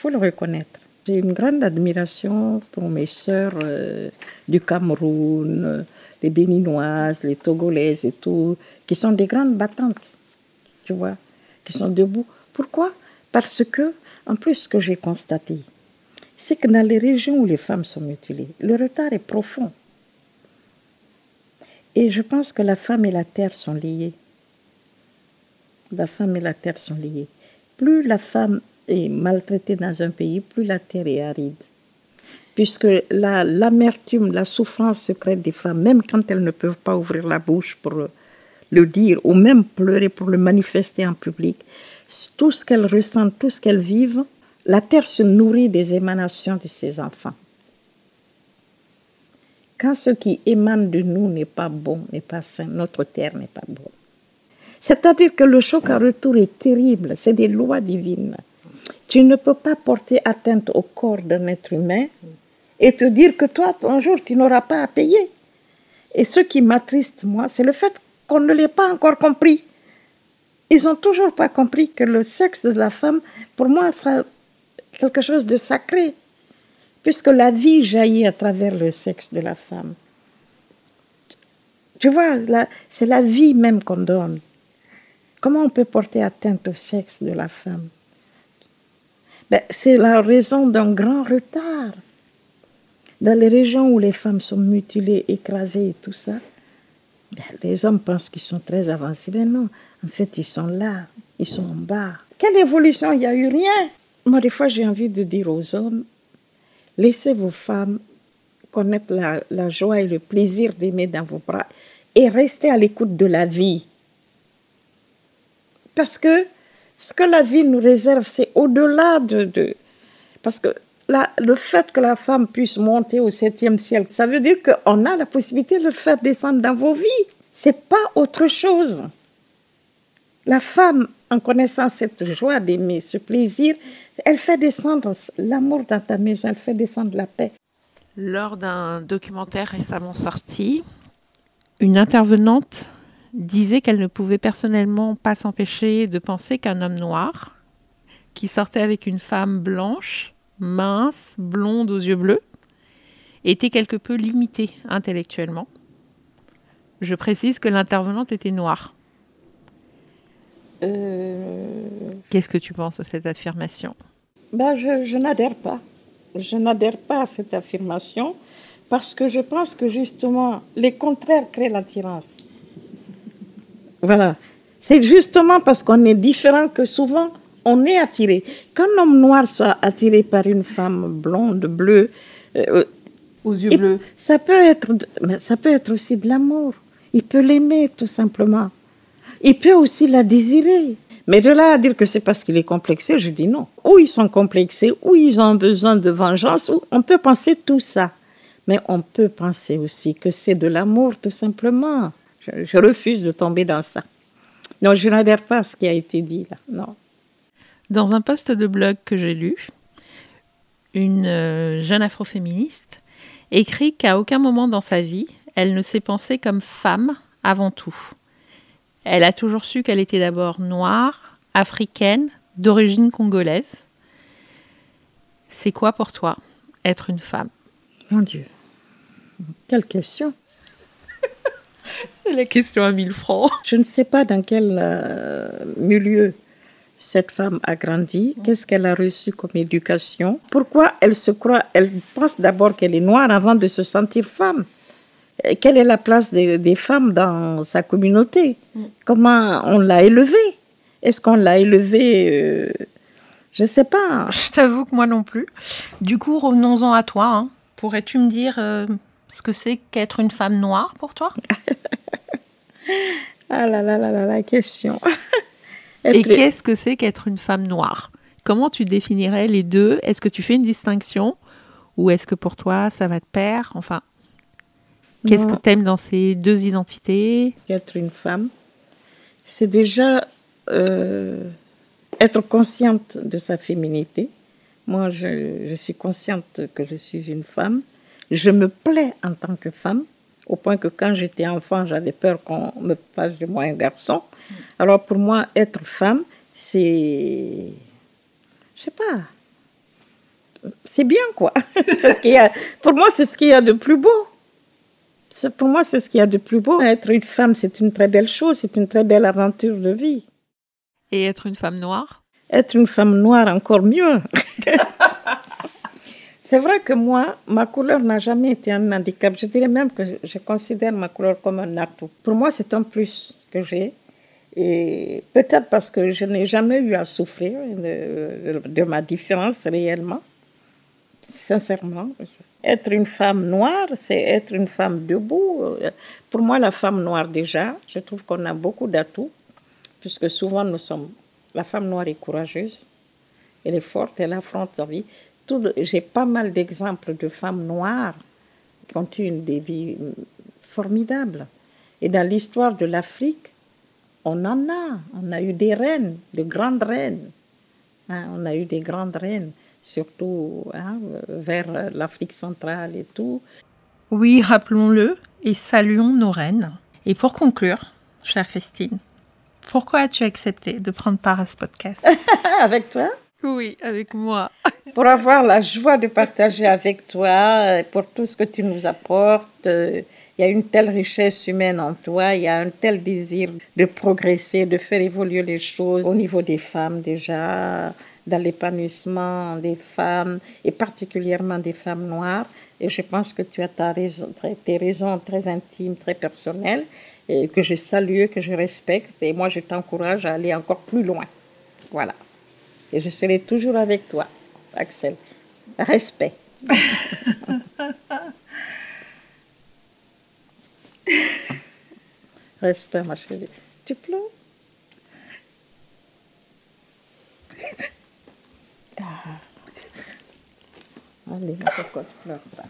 Faut le reconnaître. J'ai une grande admiration pour mes sœurs euh, du Cameroun, les Béninoises, les Togolaises et tout, qui sont des grandes battantes, tu vois, qui sont debout. Pourquoi? Parce que, en plus, ce que j'ai constaté, c'est que dans les régions où les femmes sont mutilées, le retard est profond. Et je pense que la femme et la terre sont liées. La femme et la terre sont liées. Plus la femme est maltraitée dans un pays, plus la terre est aride. Puisque l'amertume, la, souffrance secrète des femmes, même quand elles ne peuvent pas ouvrir la bouche pour le dire, ou même pleurer pour le manifester en public, tout ce qu'elles ressentent, tout ce qu'elles vivent, la terre se nourrit des émanations de ses enfants. Quand ce qui émane de nous n'est pas bon, n'est pas sain, notre terre n'est pas bonne. C'est-à-dire que le choc à retour est terrible, c'est des lois divines. Tu ne peux pas porter atteinte au corps d'un être humain et te dire que toi, un jour, tu n'auras pas à payer. Et ce qui m'attriste, moi, c'est le fait qu'on ne l'ait pas encore compris. Ils n'ont toujours pas compris que le sexe de la femme, pour moi, c'est quelque chose de sacré puisque la vie jaillit à travers le sexe de la femme. Tu vois, c'est la vie même qu'on donne. Comment on peut porter atteinte au sexe de la femme? Ben, C'est la raison d'un grand retard. Dans les régions où les femmes sont mutilées, écrasées et tout ça, ben, les hommes pensent qu'ils sont très avancés. Mais non, en fait, ils sont là, ils sont en bas. Quelle évolution Il n'y a eu rien. Moi, des fois, j'ai envie de dire aux hommes, Laissez vos femmes connaître la, joie et le plaisir d'aimer dans vos bras et restez à l'écoute de la vie. Parce que ce que la vie nous réserve, c'est au-delà de, Parce que le fait que la femme puisse monter au septième ciel, ça veut dire qu'on a la possibilité de le faire descendre dans vos vies. C'est pas autre chose. La femme en connaissant cette joie d'aimer, ce plaisir, elle fait descendre l'amour dans ta maison, elle fait descendre la paix. Lors d'un documentaire récemment sorti, une intervenante disait qu'elle ne pouvait personnellement pas s'empêcher de penser qu'un homme noir, qui sortait avec une femme blanche, mince, blonde aux yeux bleus, était quelque peu limité intellectuellement. Je précise que l'intervenante était noire. Euh, Qu'est-ce que tu penses de cette affirmation? Ben, Je, je n'adhère pas. Je n'adhère pas à cette affirmation parce que je pense que justement, les contraires créent l'attirance. Voilà. C'est justement parce qu'on est différent que souvent on est attiré. Qu'un homme noir soit attiré par une femme blonde, bleue, euh, aux yeux bleus, ça peut être, ça peut être aussi de l'amour. Il peut l'aimer tout simplement. Il peut aussi la désirer. Mais de là à dire que c'est parce qu'il est complexé, je dis non. Ou ils sont complexés, ou ils ont besoin de vengeance, ou on peut penser tout ça. Mais on peut penser aussi que c'est de l'amour, tout simplement. Je, refuse de tomber dans ça. Non, je n'adhère pas à ce qui a été dit là. Non. Dans un post de blog que j'ai lu, une euh, jeune afroféministe écrit qu'à aucun moment dans sa vie, elle ne s'est pensée comme femme avant tout. Elle a toujours su qu'elle était d'abord noire, africaine, d'origine congolaise. C'est quoi pour toi être une femme? Mon Dieu, quelle question C'est la question à 1000 francs. Je ne sais pas dans quel euh, milieu cette femme a grandi, qu'est-ce qu'elle a reçu comme éducation, pourquoi elle se croit, elle pense d'abord qu'elle est noire avant de se sentir femme? Quelle est la place des, femmes dans sa communauté? Comment on l'a élevée? Est-ce qu'on l'a élevée euh, Je ne sais pas. Je t'avoue que moi non plus. Du coup, revenons-en à toi. Hein. Pourrais-tu me dire euh, ce que c'est qu'être une femme noire pour toi Ah là là là là, la question. Et qu'est-ce que c'est qu'être une femme noire? Comment tu définirais les deux? Est-ce que tu fais une distinction? Ou est-ce que pour toi ça va de pair? Enfin, qu'est-ce que tu aimes dans ces deux identités? Être une femme, c'est déjà euh, être consciente de sa féminité. Moi, je, je suis consciente que je suis une femme. Je me plais en tant que femme au point que quand j'étais enfant, j'avais peur qu'on me fasse de moi un garçon. Alors pour moi, être femme, c'est. Je sais pas. C'est bien, quoi. ce qu'il y a... Pour moi, c'est ce qu'il y a de plus beau. Pour moi, c'est ce qu'il y a de plus beau. Être une femme, c'est une très belle chose, c'est une très belle aventure de vie. Et être une femme noire? Être une femme noire, encore mieux. C'est vrai que moi, ma couleur n'a jamais été un handicap. Je dirais même que je considère ma couleur comme un atout. Pour moi, c'est un plus que j'ai. Et peut-être parce que je n'ai jamais eu à souffrir de, ma différence réellement. Sincèrement. Être une femme noire, c'est être une femme debout. Pour moi, la femme noire, déjà, je trouve qu'on a beaucoup d'atouts, puisque souvent nous sommes. La femme noire est courageuse, elle est forte, elle affronte sa vie j'ai pas mal d'exemples de femmes noires qui ont eu des vies formidables. Et dans l'histoire de l'Afrique, on en a. On a eu des reines, de grandes reines. Hein, on a eu des grandes reines, surtout hein, vers l'Afrique centrale et tout. Oui, rappelons-le et saluons nos reines. Et pour conclure, chère Christine, pourquoi as-tu accepté de prendre part à ce podcast? Avec toi? Oui, avec moi. pour avoir la joie de partager avec toi, pour tout ce que tu nous apportes. Il y a une telle richesse humaine en toi, il y a un tel désir de progresser, de faire évoluer les choses au niveau des femmes déjà, dans l'épanouissement des femmes et particulièrement des femmes noires. Et je pense que tu as ta raison, tes raisons très intimes, très personnelles, que je salue, que je respecte. Et moi, je t'encourage à aller encore plus loin. Voilà. Et je serai toujours avec toi, Axel. Respect. Respect, ma chérie. Tu pleures? Ah. Allez, pourquoi tu pleures pas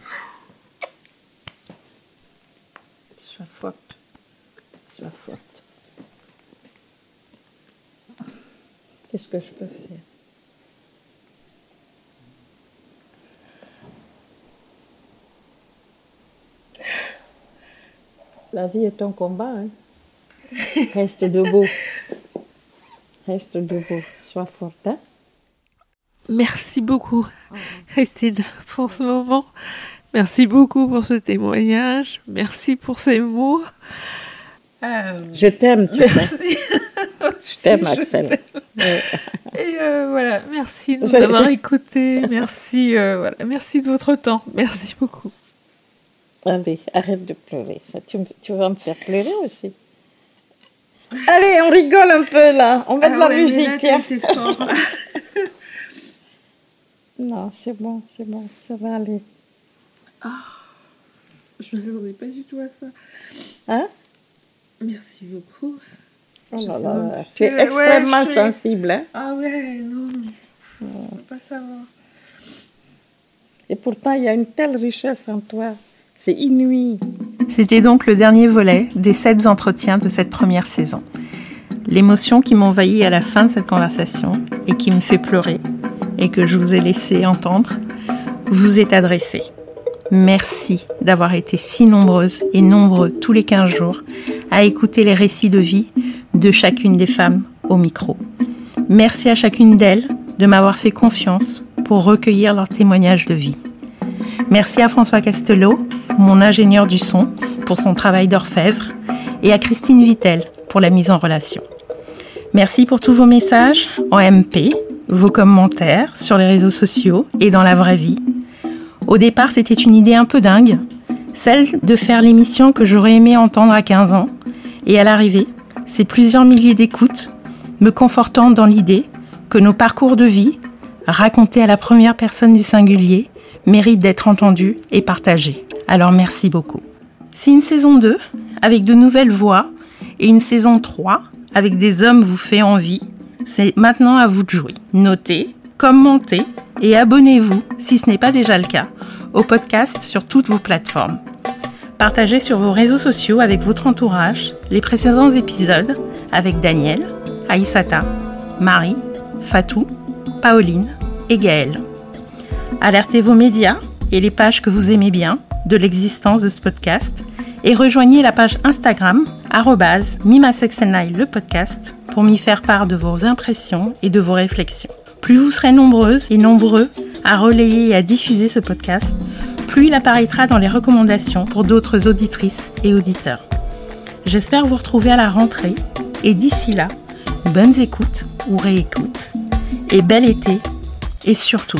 Sois forte. Sois forte. Qu'est-ce que je peux faire? La vie est un combat. Hein. Reste debout. Reste debout. Sois forte. Hein. Merci beaucoup, Christine, pour ce moment. Merci beaucoup pour ce témoignage. Merci pour ces mots. Je t'aime, tu sais. Je t'aime, Axel. Et euh, voilà, merci de nous avoir écoutés. Merci, euh, voilà, merci de votre temps. Merci beaucoup. Allez, arrête de pleurer. Ça, tu, tu, vas me faire pleurer aussi. Allez, on rigole un peu là. On met de la ah musique, tiens. non, c'est bon, c'est bon, ça va aller. Ah, je ne m'attendais pas du tout à ça. Hein? Merci beaucoup. Oh là là, tu es extrêmement sensible. Hein? Ah ouais, non, mais ne peux pas savoir. Et pourtant, il y a une telle richesse en toi. C'est inouï. C'était donc le dernier volet des sept entretiens de cette première saison. l'émotion qui m'envahit à la fin de cette conversation et qui me fait pleurer et que je vous ai laissé entendre vous est adressée. Merci d'avoir été si nombreuses et nombreux tous les 15 jours à écouter les récits de vie de chacune des femmes au micro. Merci à chacune d'elles de m'avoir fait confiance pour recueillir leurs témoignages de vie. Merci à François Castelot, mon ingénieur du son, pour son travail d'orfèvre, et à Christine Vittel pour la mise en relation. Merci pour tous vos messages en MP, vos commentaires sur les réseaux sociaux et dans la vraie vie. Au départ, c'était une idée un peu dingue, celle de faire l'émission que j'aurais aimé entendre à 15 ans. Et à l'arrivée, c'est plusieurs milliers d'écoutes, me confortant dans l'idée que nos parcours de vie, racontés à la première personne du singulier, méritent d'être entendus et partagés. Alors merci beaucoup. Si une saison 2, avec de nouvelles voix, et une saison 3, avec des hommes vous fait envie, c'est maintenant à vous de jouer. Notez, commentez et abonnez-vous, si ce n'est pas déjà le cas, au podcast sur toutes vos plateformes. Partagez sur vos réseaux sociaux avec votre entourage les précédents épisodes avec Daniel, Aïsata, Marie, Fatou, Pauline et Gaëlle. Alertez vos médias et les pages que vous aimez bien de l'existence de ce podcast et rejoignez la page Instagram @mimasexenlive le podcast pour m'y faire part de vos impressions et de vos réflexions. Plus vous serez nombreuses et nombreux à relayer et à diffuser ce podcast, plus il apparaîtra dans les recommandations pour d'autres auditrices et auditeurs. J'espère vous retrouver à la rentrée et d'ici là, bonnes écoutes ou réécoutes et bel été et surtout,